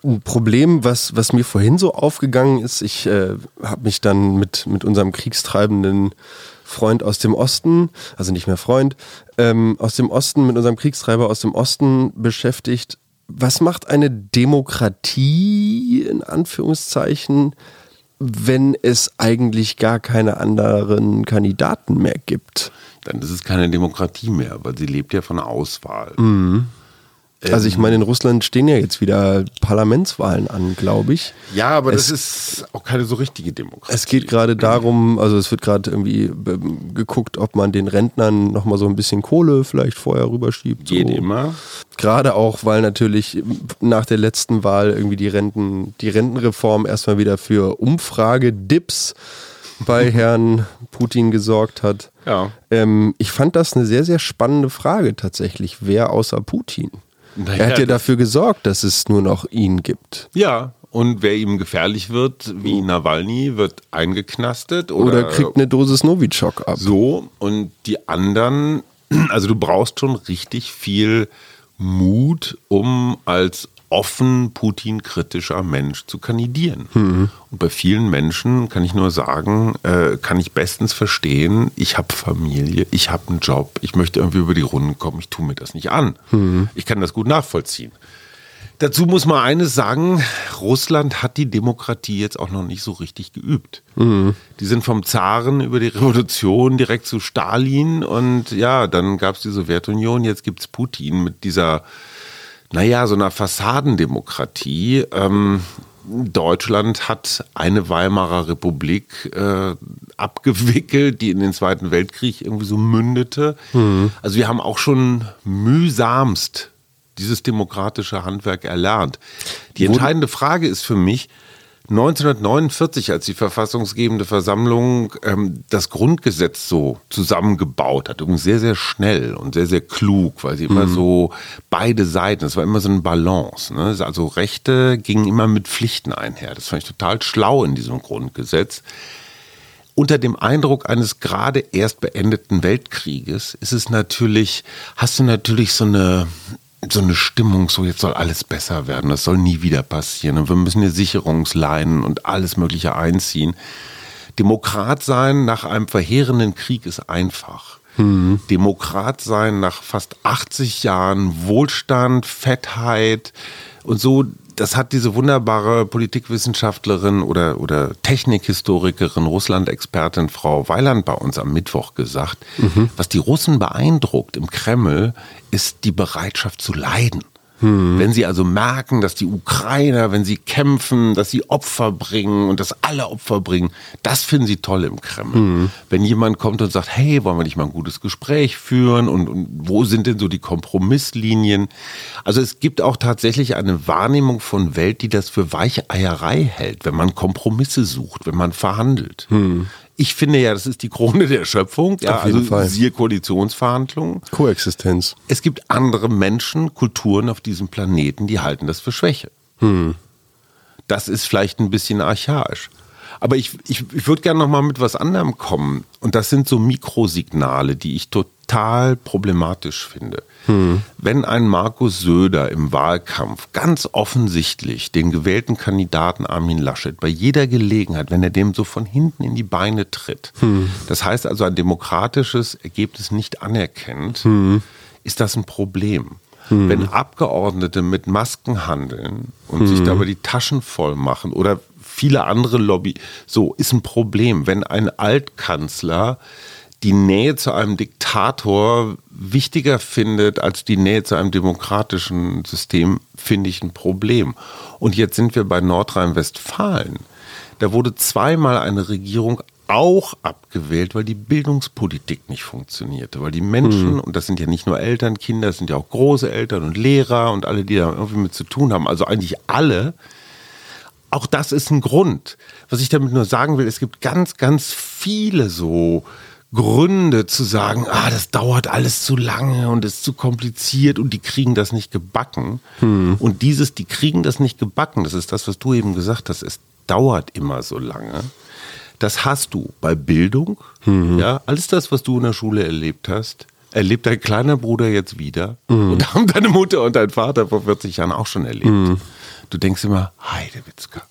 ein Problem, was, was mir vorhin so aufgegangen ist, ich äh, habe mich dann mit, mit unserem kriegstreibenden Freund aus dem Osten, also nicht mehr Freund, ähm, aus dem Osten, mit unserem Kriegstreiber aus dem Osten beschäftigt. Was macht eine Demokratie in Anführungszeichen, wenn es eigentlich gar keine anderen Kandidaten mehr gibt? Dann ist es keine Demokratie mehr, weil sie lebt ja von Auswahl. Mhm. Also ich meine, in Russland stehen ja jetzt wieder Parlamentswahlen an, glaube ich. Ja, aber es, das ist auch keine so richtige Demokratie. Es geht gerade darum, also es wird gerade irgendwie ähm, geguckt, ob man den Rentnern nochmal so ein bisschen Kohle vielleicht vorher rüberschiebt. Geht so. immer. Gerade auch, weil natürlich nach der letzten Wahl irgendwie die Renten, die Rentenreform erstmal wieder für Umfrage-Dips bei Herrn Putin gesorgt hat. Ja. Ähm, ich fand das eine sehr, sehr spannende Frage tatsächlich. Wer außer Putin? Naja, er hat ja dafür gesorgt, dass es nur noch ihn gibt. Ja, und wer ihm gefährlich wird, wie Nawalny, wird eingeknastet oder, oder kriegt eine Dosis Novichok ab. So, und die anderen, also du brauchst schon richtig viel Mut, um als offen Putin-kritischer Mensch zu kandidieren. Mhm. Und bei vielen Menschen kann ich nur sagen, äh, kann ich bestens verstehen, ich habe Familie, ich habe einen Job, ich möchte irgendwie über die Runden kommen, ich tue mir das nicht an. Mhm. Ich kann das gut nachvollziehen. Dazu muss man eines sagen, Russland hat die Demokratie jetzt auch noch nicht so richtig geübt. Mhm. Die sind vom Zaren über die Revolution direkt zu Stalin und ja, dann gab es die Sowjetunion, jetzt gibt es Putin mit dieser naja, so einer Fassadendemokratie. Ähm, Deutschland hat eine Weimarer Republik äh, abgewickelt, die in den Zweiten Weltkrieg irgendwie so mündete. Mhm. Also wir haben auch schon mühsamst dieses demokratische Handwerk erlernt. Die entscheidende Frage ist für mich, 1949, als die verfassungsgebende Versammlung ähm, das Grundgesetz so zusammengebaut hat, übrigens sehr, sehr schnell und sehr, sehr klug, weil sie immer mhm. so beide Seiten, es war immer so eine Balance. Ne? Also Rechte gingen immer mit Pflichten einher. Das fand ich total schlau in diesem Grundgesetz. Unter dem Eindruck eines gerade erst beendeten Weltkrieges ist es natürlich, hast du natürlich so eine so eine Stimmung, so jetzt soll alles besser werden, das soll nie wieder passieren und wir müssen hier Sicherungsleinen und alles Mögliche einziehen. Demokrat sein nach einem verheerenden Krieg ist einfach. Mhm. Demokrat sein nach fast 80 Jahren Wohlstand, Fettheit und so, das hat diese wunderbare Politikwissenschaftlerin oder, oder Technikhistorikerin, Russland-Expertin Frau Weiland bei uns am Mittwoch gesagt. Mhm. Was die Russen beeindruckt im Kreml, ist die Bereitschaft zu leiden. Hm. Wenn sie also merken, dass die Ukrainer, wenn sie kämpfen, dass sie Opfer bringen und dass alle Opfer bringen, das finden sie toll im Kreml. Hm. Wenn jemand kommt und sagt, hey, wollen wir nicht mal ein gutes Gespräch führen und, und wo sind denn so die Kompromisslinien? Also es gibt auch tatsächlich eine Wahrnehmung von Welt, die das für weiche Eierei hält, wenn man Kompromisse sucht, wenn man verhandelt. Hm. Ich finde ja, das ist die Krone der Schöpfung. Ja, auf jeden also Fall. siehe Koalitionsverhandlungen. Koexistenz. Es gibt andere Menschen, Kulturen auf diesem Planeten, die halten das für Schwäche. Hm. Das ist vielleicht ein bisschen archaisch. Aber ich, ich, ich würde gerne noch mal mit was anderem kommen. Und das sind so Mikrosignale, die ich total problematisch finde. Hm. Wenn ein Markus Söder im Wahlkampf ganz offensichtlich den gewählten Kandidaten Armin Laschet bei jeder Gelegenheit, wenn er dem so von hinten in die Beine tritt, hm. das heißt also ein demokratisches Ergebnis nicht anerkennt, hm. ist das ein Problem. Hm. Wenn Abgeordnete mit Masken handeln und sich hm. dabei die Taschen voll machen oder viele andere Lobby, so ist ein Problem. Wenn ein Altkanzler die Nähe zu einem Diktator wichtiger findet als die Nähe zu einem demokratischen System, finde ich ein Problem. Und jetzt sind wir bei Nordrhein-Westfalen. Da wurde zweimal eine Regierung auch abgewählt, weil die Bildungspolitik nicht funktionierte, weil die Menschen, hm. und das sind ja nicht nur Eltern, Kinder, das sind ja auch große Eltern und Lehrer und alle, die da irgendwie mit zu tun haben, also eigentlich alle, auch das ist ein Grund. Was ich damit nur sagen will, es gibt ganz, ganz viele so Gründe zu sagen, ah, das dauert alles zu lange und ist zu kompliziert und die kriegen das nicht gebacken. Hm. Und dieses, die kriegen das nicht gebacken, das ist das, was du eben gesagt hast, es dauert immer so lange. Das hast du bei Bildung, mhm. ja, alles das, was du in der Schule erlebt hast, erlebt dein kleiner Bruder jetzt wieder mhm. und haben deine Mutter und dein Vater vor 40 Jahren auch schon erlebt. Mhm. Du denkst immer, Heidewitzka,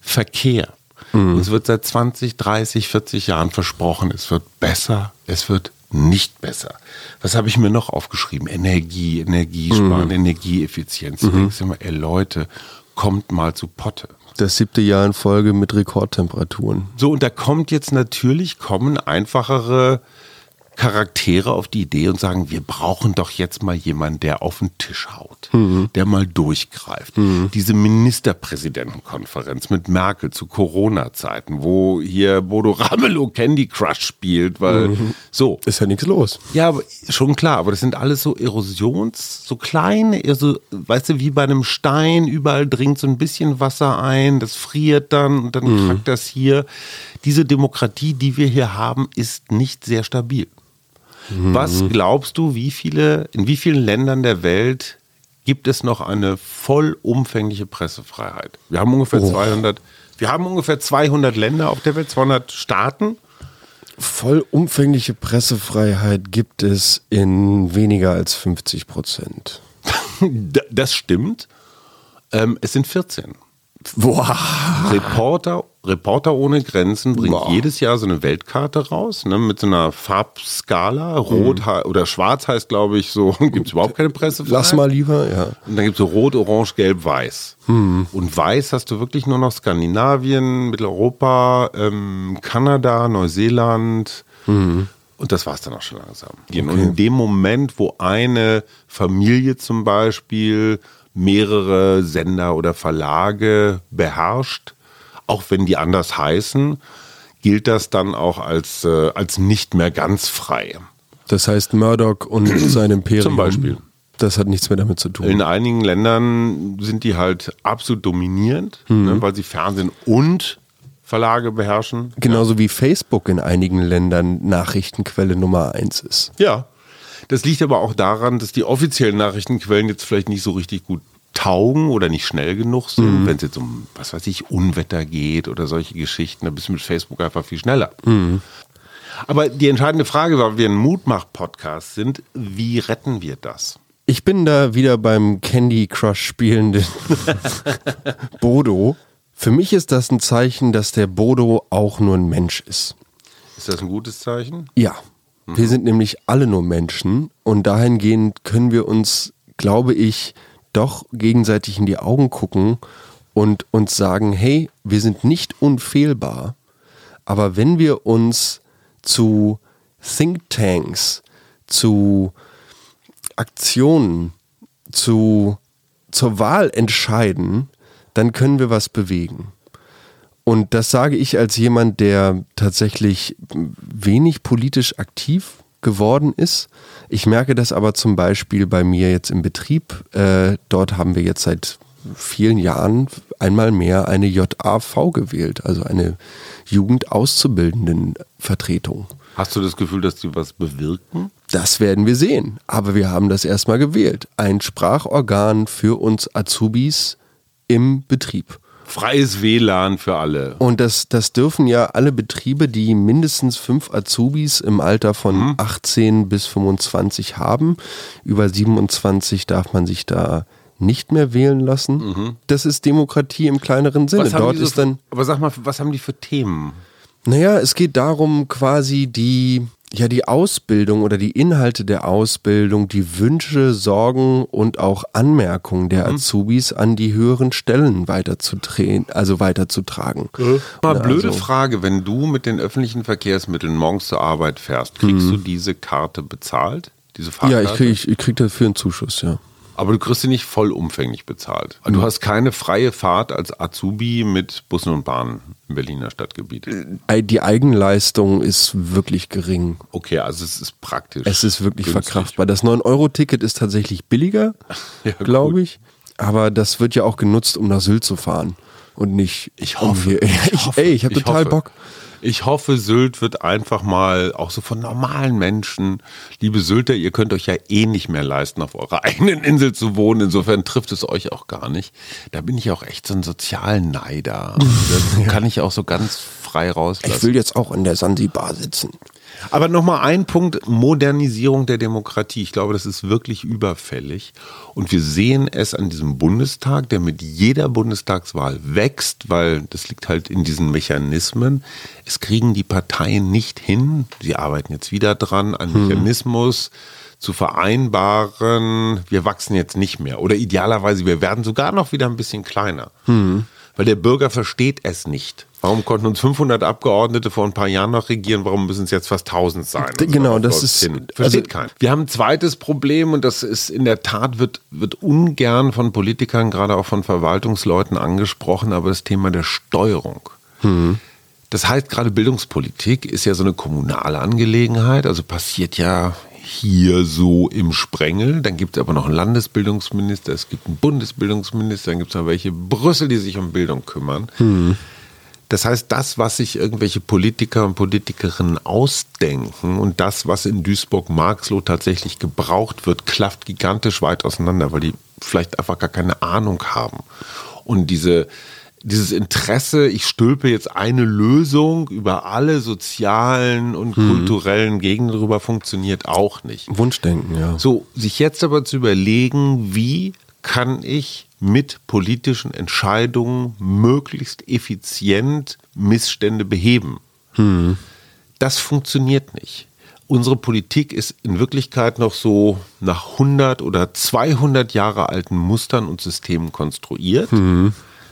Verkehr, Mhm. Es wird seit 20, 30, 40 Jahren versprochen, es wird besser, es wird nicht besser. Was habe ich mir noch aufgeschrieben? Energie, Energiesparen, mhm. Energieeffizienz. Mhm. Du denkst immer, ey Leute, kommt mal zu Potte. Das siebte Jahr in Folge mit Rekordtemperaturen. So, und da kommt jetzt natürlich, kommen einfachere Charaktere auf die Idee und sagen, wir brauchen doch jetzt mal jemanden, der auf den Tisch haut, Mhm. der mal durchgreift. Diese Ministerpräsidentenkonferenz mit Merkel zu Corona-Zeiten, wo hier Bodo Ramelow Candy Crush spielt, weil Mhm. so. Ist ja nichts los. Ja, schon klar, aber das sind alles so Erosions, so kleine, eher so, weißt du, wie bei einem Stein, überall dringt so ein bisschen Wasser ein, das friert dann und dann Mhm. krackt das hier. Diese Demokratie, die wir hier haben, ist nicht sehr stabil. Mhm. Was glaubst du, wie viele, in wie vielen Ländern der Welt gibt es noch eine vollumfängliche Pressefreiheit? Wir haben ungefähr Oh. 200, wir haben ungefähr 200 Länder auf der Welt, 200 Staaten. Vollumfängliche Pressefreiheit gibt es in weniger als 50 Prozent. Das stimmt. Ähm, es sind 14. Boah. Reporter, Reporter ohne Grenzen bringt Boah. jedes Jahr so eine Weltkarte raus, ne, mit so einer Farbskala. Rot he- oder schwarz heißt, glaube ich, so, gibt es überhaupt keine Pressefreiheit. Lass mal lieber, ja. Und dann gibt es so Rot, Orange, Gelb, Weiß. Und Weiß hast du wirklich nur noch Skandinavien, Mitteleuropa, ähm, Kanada, Neuseeland. Und das war es dann auch schon langsam. Und in dem Moment, wo eine Familie zum Beispiel mehrere Sender oder Verlage beherrscht, auch wenn die anders heißen, gilt das dann auch als, äh, als nicht mehr ganz frei. Das heißt Murdoch und sein Imperium. Zum Beispiel. Das hat nichts mehr damit zu tun. In einigen Ländern sind die halt absolut dominierend, ne, weil sie Fernsehen und Verlage beherrschen. Genauso wie Facebook in einigen Ländern Nachrichtenquelle Nummer eins ist. Ja. Das liegt aber auch daran, dass die offiziellen Nachrichtenquellen jetzt vielleicht nicht so richtig gut taugen oder nicht schnell genug sind, wenn es jetzt um, was weiß ich, Unwetter geht oder solche Geschichten, da bist du mit Facebook einfach viel schneller. Aber die entscheidende Frage, weil wir ein Mutmach-Podcast sind, wie retten wir das? Ich bin da wieder beim Candy Crush spielenden Bodo. Für mich ist das ein Zeichen, dass der Bodo auch nur ein Mensch ist. Ist das ein gutes Zeichen? Ja, wir sind nämlich alle nur Menschen und dahingehend können wir uns, glaube ich, doch gegenseitig in die Augen gucken und uns sagen, hey, wir sind nicht unfehlbar, aber wenn wir uns zu Thinktanks, zu Aktionen, zu, zur Wahl entscheiden, dann können wir was bewegen. Und das sage ich als jemand, der tatsächlich wenig politisch aktiv geworden ist. Ich merke das aber zum Beispiel bei mir jetzt im Betrieb. Äh, dort haben wir jetzt seit vielen Jahren einmal mehr eine JAV gewählt, also eine Jugendauszubildendenvertretung. Hast du das Gefühl, dass die was bewirken? Das werden wir sehen. Aber wir haben das erstmal gewählt. Ein Sprachorgan für uns Azubis im Betrieb. Freies WLAN für alle. Und das, das dürfen ja alle Betriebe, die mindestens fünf Azubis im Alter von 18 bis 25 haben. Über 27 darf man sich da nicht mehr wählen lassen. Das ist Demokratie im kleineren Sinne. Dort so ist dann, aber sag mal, was haben die für Themen? naja, es geht darum, quasi die, ja, die Ausbildung oder die Inhalte der Ausbildung, die Wünsche, Sorgen und auch Anmerkungen der Azubis an die höheren Stellen weiterzutreten, also weiterzutragen. Mal Na, blöde also- Frage, wenn du mit den öffentlichen Verkehrsmitteln morgens zur Arbeit fährst, kriegst Mhm. du diese Karte bezahlt? Diese Ja, ich kriege ich, ich krieg dafür einen Zuschuss, ja. Aber du kriegst sie nicht vollumfänglich bezahlt. Mhm. Du hast keine freie Fahrt als Azubi mit Bussen und Bahnen im Berliner Stadtgebiet. Ei- Die Eigenleistung ist wirklich gering. Okay, also es ist praktisch. Es ist wirklich günstig. verkraftbar. Das 9-Euro-Ticket ist tatsächlich billiger, Ja, glaube ich. Aber das wird ja auch genutzt, um nach Sylt zu fahren. Und nicht. Ich um hoffe. hier- ich, ey, ich habe total hoffe. Bock. Ich hoffe, Sylt wird einfach mal auch so von normalen Menschen. Liebe Sylter, ihr könnt euch ja eh nicht mehr leisten, auf eurer eigenen Insel zu wohnen. Insofern trifft es euch auch gar nicht. Da bin ich auch echt so ein Sozialneider. Das kann ich auch so ganz frei Ich rauslassen. will jetzt auch in der Sansibar sitzen. Aber nochmal ein Punkt, Modernisierung der Demokratie. Ich glaube, das ist wirklich überfällig. Und wir sehen es an diesem Bundestag, der mit jeder Bundestagswahl wächst, weil das liegt halt in diesen Mechanismen. Es kriegen die Parteien nicht hin. Sie arbeiten jetzt wieder dran, einen Mechanismus zu vereinbaren. Wir wachsen jetzt nicht mehr. Oder idealerweise, wir werden sogar noch wieder ein bisschen kleiner. Weil der Bürger versteht es nicht. Warum konnten uns 500 Abgeordnete vor ein paar Jahren noch regieren? Warum müssen es jetzt fast 1000 sein? D genau, das ist- Hin. Versteht also- keiner. Wir haben ein zweites Problem und das ist in der Tat, wird, wird ungern von Politikern, gerade auch von Verwaltungsleuten angesprochen, aber das Thema der Steuerung. Das heißt, gerade Bildungspolitik ist ja so eine kommunale Angelegenheit, also passiert ja hier so im Sprengel. Dann gibt es aber noch einen Landesbildungsminister, es gibt einen Bundesbildungsminister, dann gibt es noch welche Brüssel, die sich um Bildung kümmern. Das heißt, das, was sich irgendwelche Politiker und Politikerinnen ausdenken und das, was in Duisburg-Marxloh tatsächlich gebraucht wird, klafft gigantisch weit auseinander, weil die vielleicht einfach gar keine Ahnung haben. Und diese, dieses Interesse, ich stülpe jetzt eine Lösung über alle sozialen und kulturellen Gegenden drüber, funktioniert auch nicht. Wunschdenken, ja. So, sich jetzt aber zu überlegen, wie kann ich mit politischen Entscheidungen möglichst effizient Missstände beheben? Das funktioniert nicht. Unsere Politik ist in Wirklichkeit noch so nach 100 oder 200 Jahre alten Mustern und Systemen konstruiert,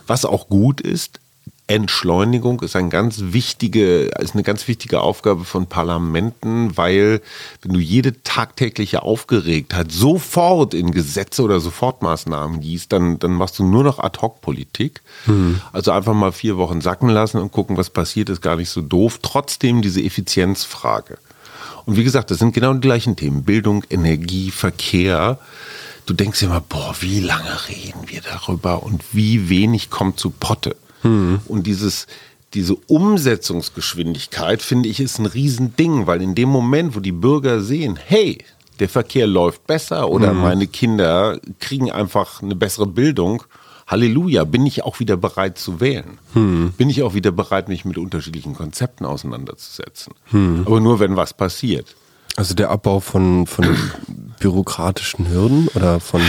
was auch gut ist. Entschleunigung ist, ein ganz wichtige, ist eine ganz wichtige Aufgabe von Parlamenten, weil wenn du jede tagtägliche Aufgeregtheit sofort in Gesetze oder Sofortmaßnahmen gießt, dann, dann machst du nur noch Ad-Hoc-Politik. Also einfach mal vier Wochen sacken lassen und gucken, was passiert, ist gar nicht so doof. Trotzdem diese Effizienzfrage. Und wie gesagt, das sind genau die gleichen Themen. Bildung, Energie, Verkehr. Du denkst immer, boah, wie lange reden wir darüber und wie wenig kommt zu Potte. Und dieses, diese Umsetzungsgeschwindigkeit, finde ich, ist ein Riesending, weil in dem Moment, wo die Bürger sehen, hey, der Verkehr läuft besser oder meine Kinder kriegen einfach eine bessere Bildung, Halleluja, bin ich auch wieder bereit zu wählen. Bin ich auch wieder bereit, mich mit unterschiedlichen Konzepten auseinanderzusetzen. Aber nur, wenn was passiert. Also der Abbau von, von bürokratischen Hürden oder von.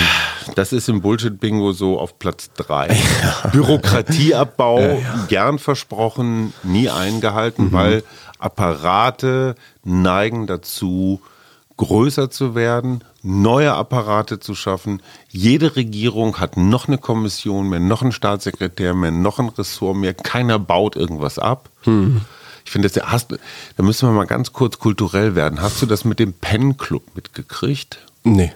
Das ist im Bullshit-Bingo so auf Platz drei. Bürokratieabbau, gern versprochen, nie eingehalten, weil Apparate neigen dazu, größer zu werden, neue Apparate zu schaffen. Jede Regierung hat noch eine Kommission mehr, noch einen Staatssekretär mehr, noch ein Ressort mehr. Keiner baut irgendwas ab. Ich finde, hast, da müssen wir mal ganz kurz kulturell werden. Hast du das mit dem Pen Club mitgekriegt? Nee.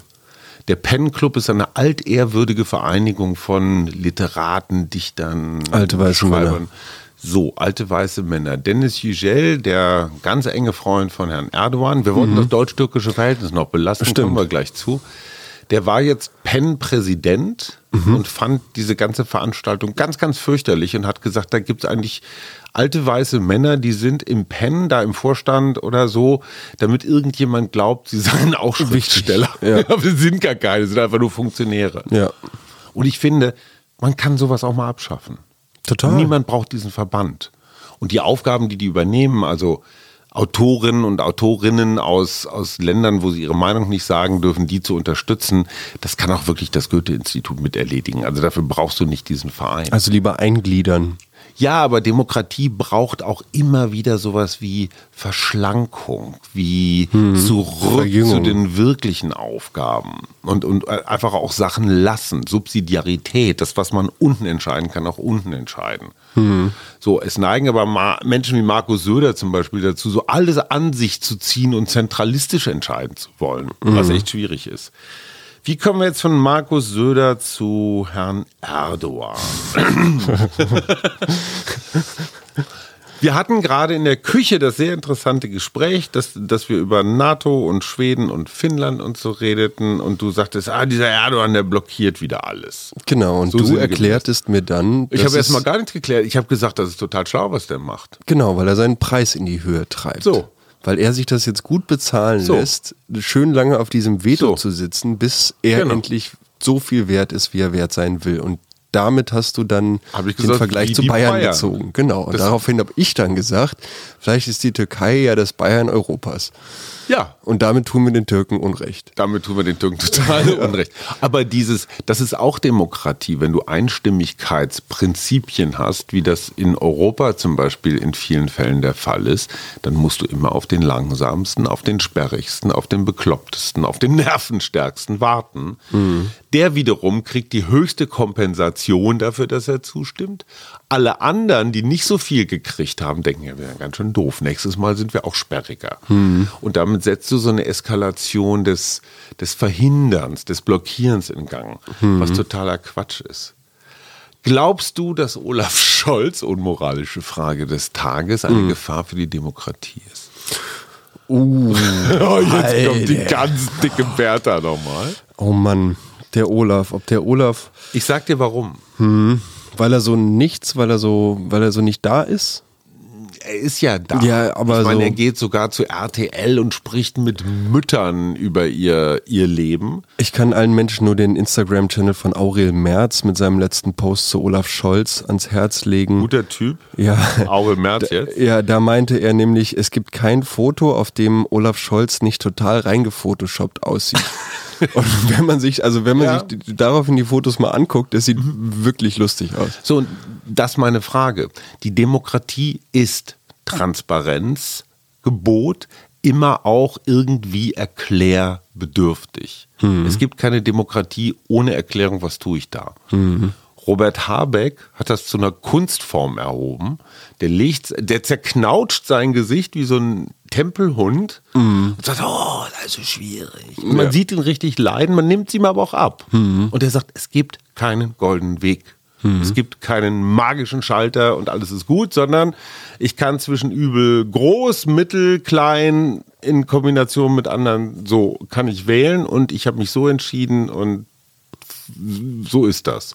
Der Pen Club ist eine altehrwürdige Vereinigung von Literaten, Dichtern, Alte weiße Männer. So, alte weiße Männer. Dennis Yücel, der ganz enge Freund von Herrn Erdogan, wir wollten das deutsch-türkische Verhältnis noch belassen, Stimmt. kommen wir gleich zu. Der war jetzt Penn-Präsident und fand diese ganze Veranstaltung ganz, ganz fürchterlich und hat gesagt, da gibt es eigentlich alte weiße Männer, die sind im Penn, da im Vorstand oder so, damit irgendjemand glaubt, sie seien auch Schriftsteller. ja. Aber wir sind gar keine, sind einfach nur Funktionäre. Ja. Und ich finde, man kann sowas auch mal abschaffen. Total. Niemand braucht diesen Verband. Und die Aufgaben, die die übernehmen, also Autorinnen und Autorinnen aus, aus Ländern, wo sie ihre Meinung nicht sagen dürfen, die zu unterstützen, das kann auch wirklich das Goethe-Institut mit erledigen. Also dafür brauchst du nicht diesen Verein. Also lieber eingliedern. Ja, aber Demokratie braucht auch immer wieder sowas wie Verschlankung, wie zurück zu Verjüngung. den wirklichen Aufgaben und, und einfach auch Sachen lassen. Subsidiarität, das, was man unten entscheiden kann, auch unten entscheiden. So, es neigen aber Ma Menschen wie Markus Söder zum Beispiel dazu, so alles an sich zu ziehen und zentralistisch entscheiden zu wollen, was echt schwierig ist. Wie kommen wir jetzt von Markus Söder zu Herrn Erdogan? Wir hatten gerade in der Küche das sehr interessante Gespräch, dass, dass wir über NATO und Schweden und Finnland und so redeten und du sagtest, ah, dieser Erdogan, der blockiert wieder alles. Genau. Und So du erklärtest mir dann. Ich habe erst es- mal gar nichts geklärt. Ich habe gesagt, das ist total schlau, was der macht. Genau, weil er seinen Preis in die Höhe treibt. So. Weil er sich das jetzt gut bezahlen So. lässt, schön lange auf diesem Veto So. zu sitzen, bis er Genau. endlich so viel wert ist, wie er wert sein will. Und damit hast du dann den gesagt, Vergleich zu Bayern, Bayern. gezogen. Genau. Und Das- daraufhin habe ich dann gesagt, vielleicht ist die Türkei ja das Bayern Europas. Ja, Und damit tun wir den Türken Unrecht. Damit tun wir den Türken total unrecht. Aber dieses, das ist auch Demokratie, wenn du Einstimmigkeitsprinzipien hast, wie das in Europa zum Beispiel in vielen Fällen der Fall ist, dann musst du immer auf den langsamsten, auf den sperrigsten, auf den beklopptesten, auf den nervenstärksten warten. Der wiederum kriegt die höchste Kompensation dafür, dass er zustimmt. Alle anderen, die nicht so viel gekriegt haben, denken, ja, wir sind ganz schön doof. Nächstes Mal sind wir auch sperriger. Und damit setzt du so eine Eskalation des, des Verhinderns, des Blockierens in Gang, was totaler Quatsch ist. Glaubst du, dass Olaf Scholz, unmoralische Frage des Tages, eine Gefahr für die Demokratie ist? Uh, Oh, jetzt kommt die Alter. ganz dicke Bertha nochmal. oh Mann, der Olaf. Ob der Olaf, Ich sag dir warum. weil er so nichts, weil er so, weil er so nicht da ist? Er ist ja da. Ja, aber ich meine, so- er geht sogar zu RTL und spricht mit Müttern über ihr, ihr Leben. Ich kann allen Menschen nur den Instagram-Channel von Aurel Merz mit seinem letzten Post zu Olaf Scholz ans Herz legen. Guter Typ. Ja. Aurel Merz jetzt. Ja, da meinte er nämlich, es gibt kein Foto, auf dem Olaf Scholz nicht total reingefotoshoppt aussieht. Und wenn man sich, also wenn man Ja. sich daraufhin die Fotos mal anguckt, das sieht wirklich lustig aus. So, und das ist meine Frage. Die Demokratie ist Transparenz, Gebot, immer auch irgendwie erklärbedürftig. Es gibt keine Demokratie ohne Erklärung, was tue ich da. Robert Habeck hat das zu einer Kunstform erhoben. Der legt, der zerknautscht sein Gesicht wie so ein Tempelhund und sagt, oh, das ist so schwierig. Und man sieht ihn richtig leiden, man nimmt es ihm aber auch ab. Und er sagt, es gibt keinen goldenen Weg. Es gibt keinen magischen Schalter und alles ist gut, sondern ich kann zwischen übel groß, mittel, klein in Kombination mit anderen, so kann ich wählen und ich habe mich so entschieden und so ist das.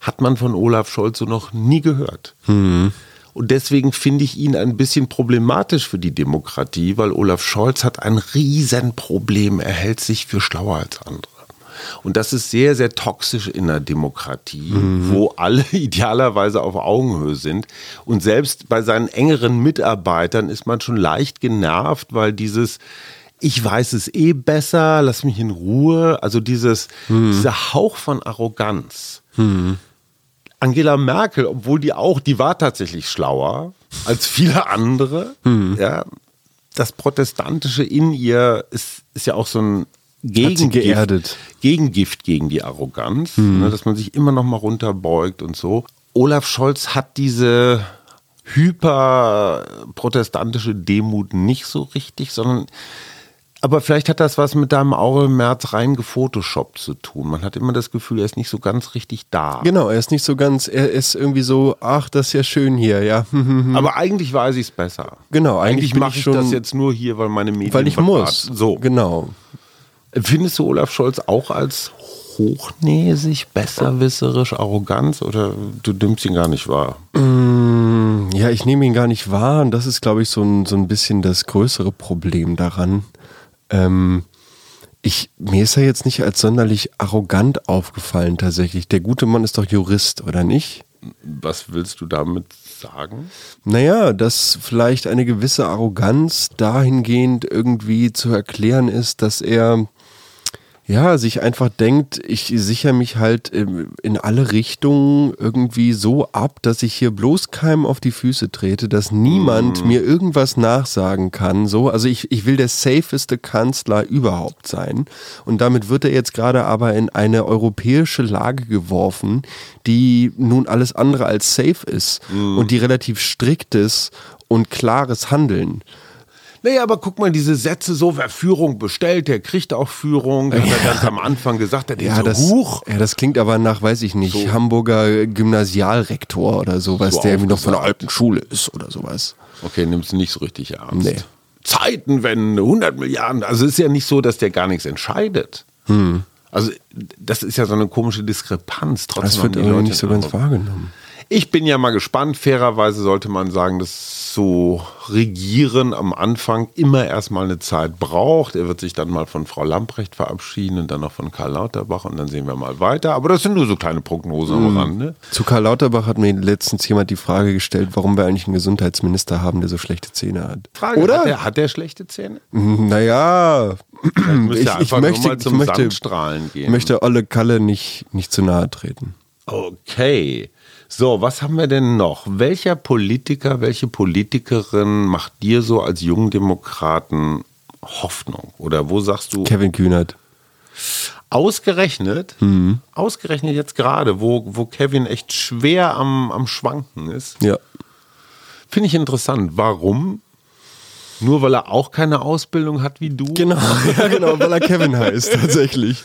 Hat man von Olaf Scholz so noch nie gehört. Und deswegen finde ich ihn ein bisschen problematisch für die Demokratie, weil Olaf Scholz hat ein Riesenproblem. Er hält sich für schlauer als andere. Und das ist sehr, sehr toxisch in der Demokratie, wo alle idealerweise auf Augenhöhe sind. Und selbst bei seinen engeren Mitarbeitern ist man schon leicht genervt, weil dieses, ich weiß es eh besser, lass mich in Ruhe, also dieses, dieser Hauch von Arroganz. Angela Merkel, obwohl die auch, die war tatsächlich schlauer als viele andere. Ja, das Protestantische in ihr ist, ist ja auch so ein Gegengift. Gegengift gegen die Arroganz, ne, dass man sich immer noch mal runterbeugt und so. Olaf Scholz hat diese hyperprotestantische Demut nicht so richtig, sondern aber vielleicht hat das was mit deinem Aurel Merz rein gefotoshoppt zu tun. Man hat immer das Gefühl, er ist nicht so ganz richtig da. Genau, er ist nicht so ganz, er ist irgendwie so, ach, das ist ja schön hier, ja. Aber eigentlich weiß ich es besser. Genau, eigentlich eigentlich mache ich ich schon- das jetzt nur hier, weil meine Medien Weil ich muss. So. Genau. Findest du Olaf Scholz auch als hochnäsig, besserwisserisch, arrogant oder du nimmst ihn gar nicht wahr? Ja, ich nehme ihn gar nicht wahr und das ist, glaube ich, so ein, so ein bisschen das größere Problem daran. Ähm, ich, mir ist er jetzt nicht als sonderlich arrogant aufgefallen tatsächlich. Der gute Mann ist doch Jurist, oder nicht? Was willst du damit sagen? Naja, dass vielleicht eine gewisse Arroganz dahingehend irgendwie zu erklären ist, dass er ja sich einfach denkt, ich sichere mich halt ähm, in alle Richtungen irgendwie so ab, dass ich hier bloß keinem auf die Füße trete, dass niemand mir irgendwas nachsagen kann. So, also ich, ich will der safeste Kanzler überhaupt sein. Und damit wird er jetzt gerade aber in eine europäische Lage geworfen, die nun alles andere als safe ist und die relativ striktes und klares Handeln. Naja, aber guck mal, diese Sätze so, wer Führung bestellt, der kriegt auch Führung. Der hat er ganz am Anfang gesagt, der Ja, so, das, huch. ja, das klingt aber nach, weiß ich nicht, So. Hamburger Gymnasialrektor oder sowas, So der irgendwie noch von der alten Schule ist oder sowas. Okay, nimmst du nicht so richtig ernst. Nee. Zeitenwende, 100 Milliarden. Also es ist ja nicht so, dass der gar nichts entscheidet. Also das ist ja so eine komische Diskrepanz. Trotzdem Das wird irgendwie nicht so ganz wahrgenommen. Ich bin ja mal gespannt. Fairerweise sollte man sagen, dass so Regieren am Anfang immer erstmal eine Zeit braucht. Er wird sich dann mal von Frau Lamprecht verabschieden und dann noch von Karl Lauterbach und dann sehen wir mal weiter. Aber das sind nur so kleine Prognosen am Rande. Zu Karl Lauterbach hat mir letztens jemand die Frage gestellt, warum wir eigentlich einen Gesundheitsminister haben, der so schlechte Zähne hat. Frage, Oder? Hat der, hat der schlechte Zähne? Naja, ich, ich möchte, ich möchte, möchte Olle Kalle nicht, nicht zu nahe treten. Okay. So, was haben wir denn noch? Welcher Politiker, welche Politikerin macht dir so als jungen Demokraten Hoffnung? Oder wo sagst du, Kevin Kühnert. Ausgerechnet, Mhm. ausgerechnet jetzt gerade, wo, wo Kevin echt schwer am, am Schwanken ist, Ja. finde ich interessant. Warum? Nur weil er auch keine Ausbildung hat wie du? Genau, ja, genau, weil er Kevin heißt, tatsächlich.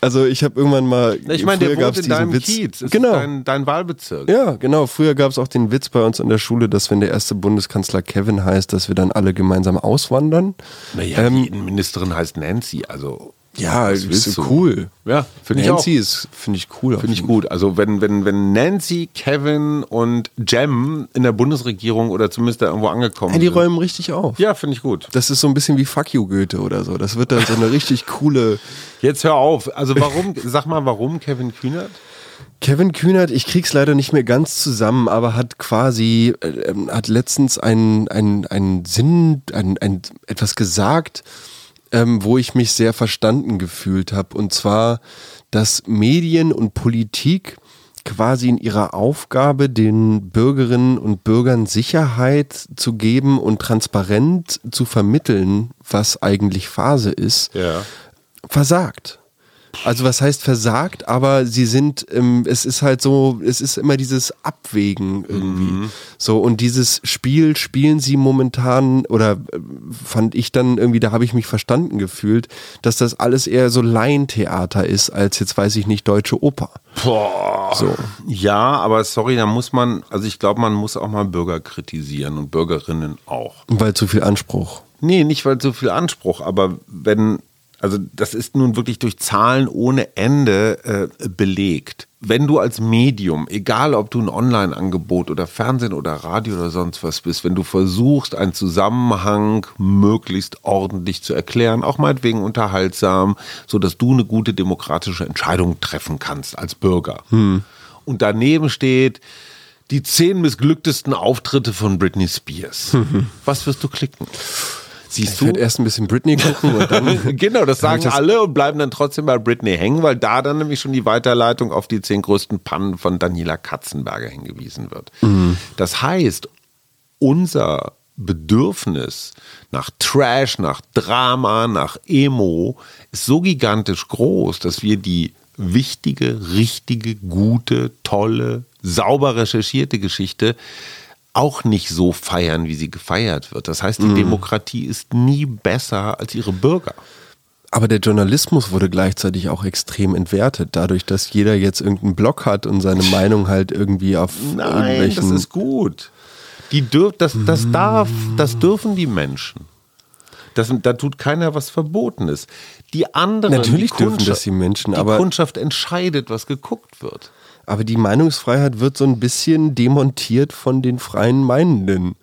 Also ich habe irgendwann mal. Ich meine, der wohnt in deinem Witz. Kiez. Ist genau. dein, dein Wahlbezirk. Ja, genau. Früher gab es auch den Witz bei uns an der Schule, dass wenn der erste Bundeskanzler Kevin heißt, dass wir dann alle gemeinsam auswandern. Naja, Ähm, die Innenministerin heißt Nancy, also. Ja, was ist so cool. Ja, finde ich auch. Nancy ist, finde ich cool. Finde ich gut. Also wenn, wenn, wenn Nancy, Kevin und Jem in der Bundesregierung oder zumindest da irgendwo angekommen Fall. Ja, die sind. räumen richtig auf. Ja, finde ich gut. Das ist so ein bisschen wie Fuck you Goethe oder so. Das wird dann so eine richtig coole. Jetzt hör auf. Also warum, sag mal, warum Kevin Kühnert? Kevin Kühnert, ich krieg's leider nicht mehr ganz zusammen, aber hat quasi, äh, hat letztens einen, einen, einen Sinn, ein, ein, etwas gesagt, ähm, wo ich mich sehr verstanden gefühlt habe. Und zwar, dass Medien und Politik quasi in ihrer Aufgabe, den Bürgerinnen und Bürgern Sicherheit zu geben und transparent zu vermitteln, was eigentlich Phase ist, Ja. versagt. Also was heißt versagt, aber sie sind, ähm, es ist halt so, es ist immer dieses Abwägen irgendwie. So und dieses Spiel spielen sie momentan oder äh, fand ich dann irgendwie, da habe ich mich verstanden gefühlt, dass das alles eher so Laientheater ist als jetzt weiß ich nicht deutsche Oper. Boah. So. Ja, aber sorry, da muss man, also ich glaube, man muss auch mal Bürger kritisieren und Bürgerinnen auch. Weil zu viel Anspruch. Nee, nicht weil so viel Anspruch, aber wenn, also das ist nun wirklich durch Zahlen ohne Ende äh, belegt. Wenn du als Medium, egal ob du ein Online-Angebot oder Fernsehen oder Radio oder sonst was bist, wenn du versuchst, einen Zusammenhang möglichst ordentlich zu erklären, auch meinetwegen unterhaltsam, so dass du eine gute demokratische Entscheidung treffen kannst als Bürger. Und daneben steht, die zehn missglücktesten Auftritte von Britney Spears. Was wirst du klicken? Siehst Ich du? werde erst ein bisschen Britney gucken und dann. genau, das sagen das- alle und bleiben dann trotzdem bei Britney hängen, weil da dann nämlich schon die Weiterleitung auf die zehn größten Pannen von Daniela Katzenberger hingewiesen wird. Das heißt, unser Bedürfnis nach Trash, nach Drama, nach Emo ist so gigantisch groß, dass wir die wichtige, richtige, gute, tolle, sauber recherchierte Geschichte auch nicht so feiern, wie sie gefeiert wird. Das heißt, die Demokratie ist nie besser als ihre Bürger. Aber der Journalismus wurde gleichzeitig auch extrem entwertet, dadurch, dass jeder jetzt irgendeinen Blog hat und seine Meinung halt irgendwie auf Nein, das ist gut. Die dürf, das, das darf, das dürfen die Menschen. Das, da tut keiner was Verbotenes. Die anderen, Natürlich die dürfen das die Menschen, die aber- Kundschaft entscheidet, was geguckt wird. Aber die Meinungsfreiheit wird so ein bisschen demontiert von den freien Meinenden.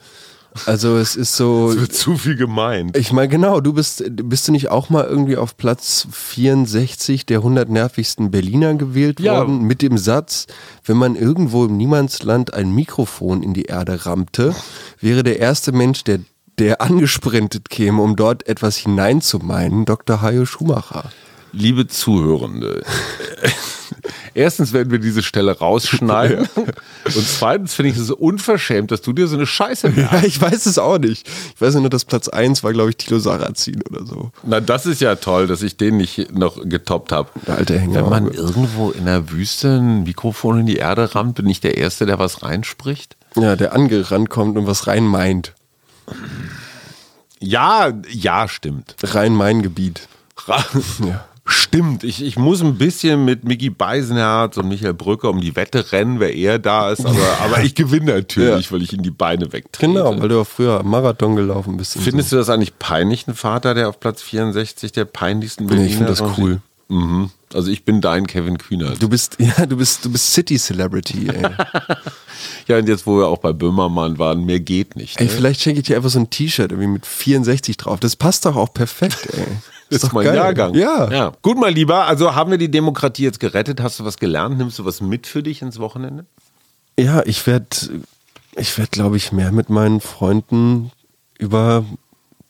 Also es ist so. wird zu viel gemeint. Ich meine, genau, du bist, bist du nicht auch mal irgendwie auf Platz 64 der 100 nervigsten Berliner gewählt Ja. worden mit dem Satz, wenn man irgendwo im Niemandsland ein Mikrofon in die Erde rammte, wäre der erste Mensch, der, der angesprintet käme, um dort etwas hineinzumeinen, Dr. Hajo Schumacher. Liebe Zuhörende, erstens werden wir diese Stelle rausschneiden. Und zweitens finde ich es unverschämt, dass du dir so eine Scheiße merkst. Ja, ich weiß es auch nicht. Ich weiß nur, dass Platz 1 war, glaube ich, Tilo Sarrazin oder so. Na, das ist ja toll, dass ich den nicht noch getoppt habe. Der alte Hänger. Wenn man irgendwo in der Wüste ein Mikrofon in die Erde rammt, bin ich der Erste, der was reinspricht? Ja, der angerannt kommt und was rein meint. Ja, ja, stimmt. Rhein-Main-Gebiet. Ja. Stimmt, ich, ich muss ein bisschen mit Mickey Beisenherz und Michael Brücker um die Wette rennen, wer eher da ist, aber, aber ich gewinne natürlich, weil ich in die Beine wegtrete. Genau, weil du auch früher Marathon gelaufen bist. Findest du das eigentlich peinlich, ein Vater, der auf Platz 64 der peinlichsten Nee, ich Berliner finde das cool. Mhm. Also ich bin dein Kevin Kühner. Du bist, ja, du bist, du bist City Celebrity, ey. Ja, und jetzt, wo wir auch bei Böhmermann waren, mehr geht nicht. ey, Ne? vielleicht schenke ich dir einfach so ein T-Shirt irgendwie mit 64 drauf. Das passt doch auch perfekt, ey. Das ist doch mein geil. Jahrgang. Ja. ja. Gut, mein Lieber, also haben wir die Demokratie jetzt gerettet? Hast du was gelernt? Nimmst du was mit für dich ins Wochenende? Ja, ich werde, ich werde, glaube ich, mehr mit meinen Freunden über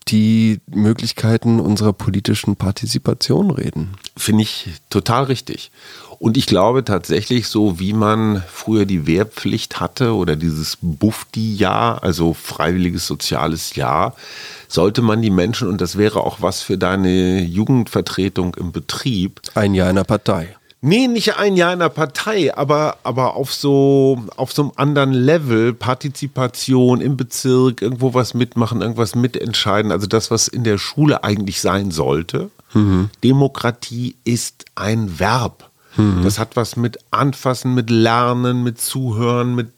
die Möglichkeiten unserer politischen Partizipation reden. Finde ich total richtig. Und ich glaube tatsächlich, so wie man früher die Wehrpflicht hatte oder dieses Bufti-Jahr, also freiwilliges soziales Jahr, sollte man die Menschen, und das wäre auch was für deine Jugendvertretung im Betrieb. Ein Jahr in der Partei. Nee, nicht ein Jahr in der Partei, aber, aber auf, so, auf so einem anderen Level, Partizipation im Bezirk, irgendwo was mitmachen, irgendwas mitentscheiden. Also das, was in der Schule eigentlich sein sollte. Mhm. Demokratie ist ein Verb. Mhm. Das hat was mit Anfassen, mit Lernen, mit Zuhören, mit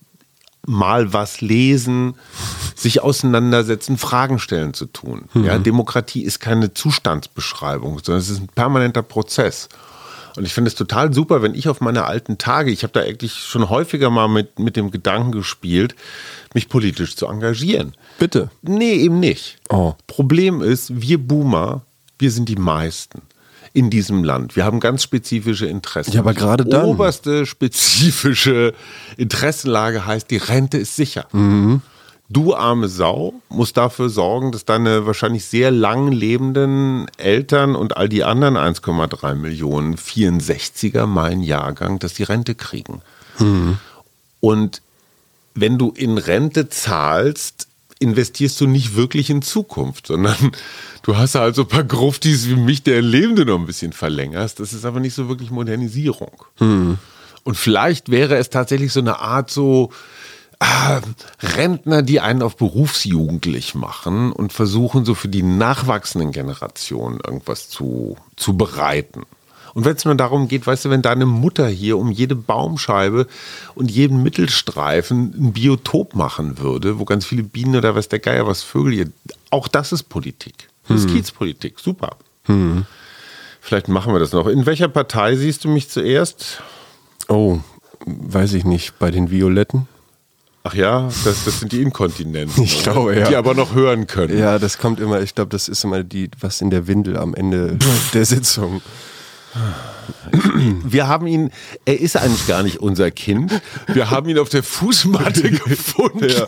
mal was lesen, sich auseinandersetzen, Fragen stellen zu tun. Mhm. Ja, Demokratie ist keine Zustandsbeschreibung, sondern es ist ein permanenter Prozess. Und ich finde es total super, wenn ich auf meine alten Tage, ich habe da eigentlich schon häufiger mal mit, mit dem Gedanken gespielt, mich politisch zu engagieren. Bitte. Nee, eben nicht. Oh. Problem ist, wir Boomer, wir sind die meisten in diesem Land. Wir haben ganz spezifische Interessen. Ja, aber gerade dann. Die oberste spezifische Interessenlage heißt, die Rente ist sicher. Mhm. Du arme Sau musst dafür sorgen, dass deine wahrscheinlich sehr lang lebenden Eltern und all die anderen 1,3 Millionen 64er, mein Jahrgang, dass die Rente kriegen. Mhm. Und wenn du in Rente zahlst, investierst du nicht wirklich in Zukunft, sondern du hast halt so ein paar Gruftis wie mich, der Lebende noch ein bisschen verlängerst. Das ist aber nicht so wirklich Modernisierung. Mhm. Und vielleicht wäre es tatsächlich so eine Art so, ah, Rentner, die einen auf berufsjugendlich machen und versuchen so für die nachwachsenden Generationen irgendwas zu, zu bereiten. Und wenn es nur darum geht, weißt du, wenn deine Mutter hier um jede Baumscheibe und jeden Mittelstreifen ein Biotop machen würde, wo ganz viele Bienen oder was der Geier, was Vögel hier, auch das ist Politik. Das hm. ist Kiezpolitik, super. Hm. Vielleicht machen wir das noch. In welcher Partei siehst du mich zuerst? Oh, weiß ich nicht, bei den Violetten? Ach ja, das, das sind die Inkontinenten. Ich glaube, ja. Die aber noch hören können. Ja, das kommt immer, ich glaube, das ist immer die, was in der Windel am Ende der Sitzung. Wir haben ihn, er ist eigentlich gar nicht unser Kind. Wir haben ihn auf der Fußmatte gefunden. Ja.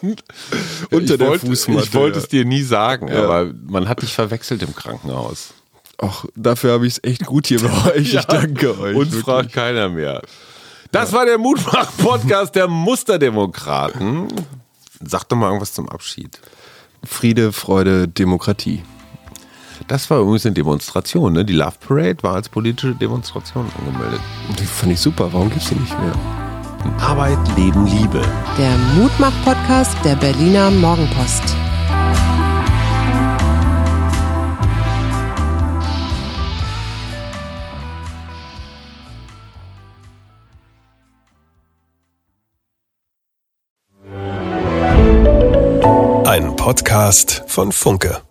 Unter ich der wollte, Fußmatte. Ich wollte ja. es dir nie sagen, ja. aber man hat dich verwechselt im Krankenhaus. Ach, dafür habe ich es echt gut hier bei euch. Ich danke euch. Uns fragt keiner mehr. Das war der Mutmach-Podcast der Musterdemokraten. Sag doch mal irgendwas zum Abschied. Friede, Freude, Demokratie. Das war übrigens eine Demonstration, ne? Die Love Parade war als politische Demonstration angemeldet. Die fand ich super. Warum gibt es die nicht mehr? Arbeit, Leben, Liebe. Der Mutmach-Podcast der Berliner Morgenpost. Podcast von Funke.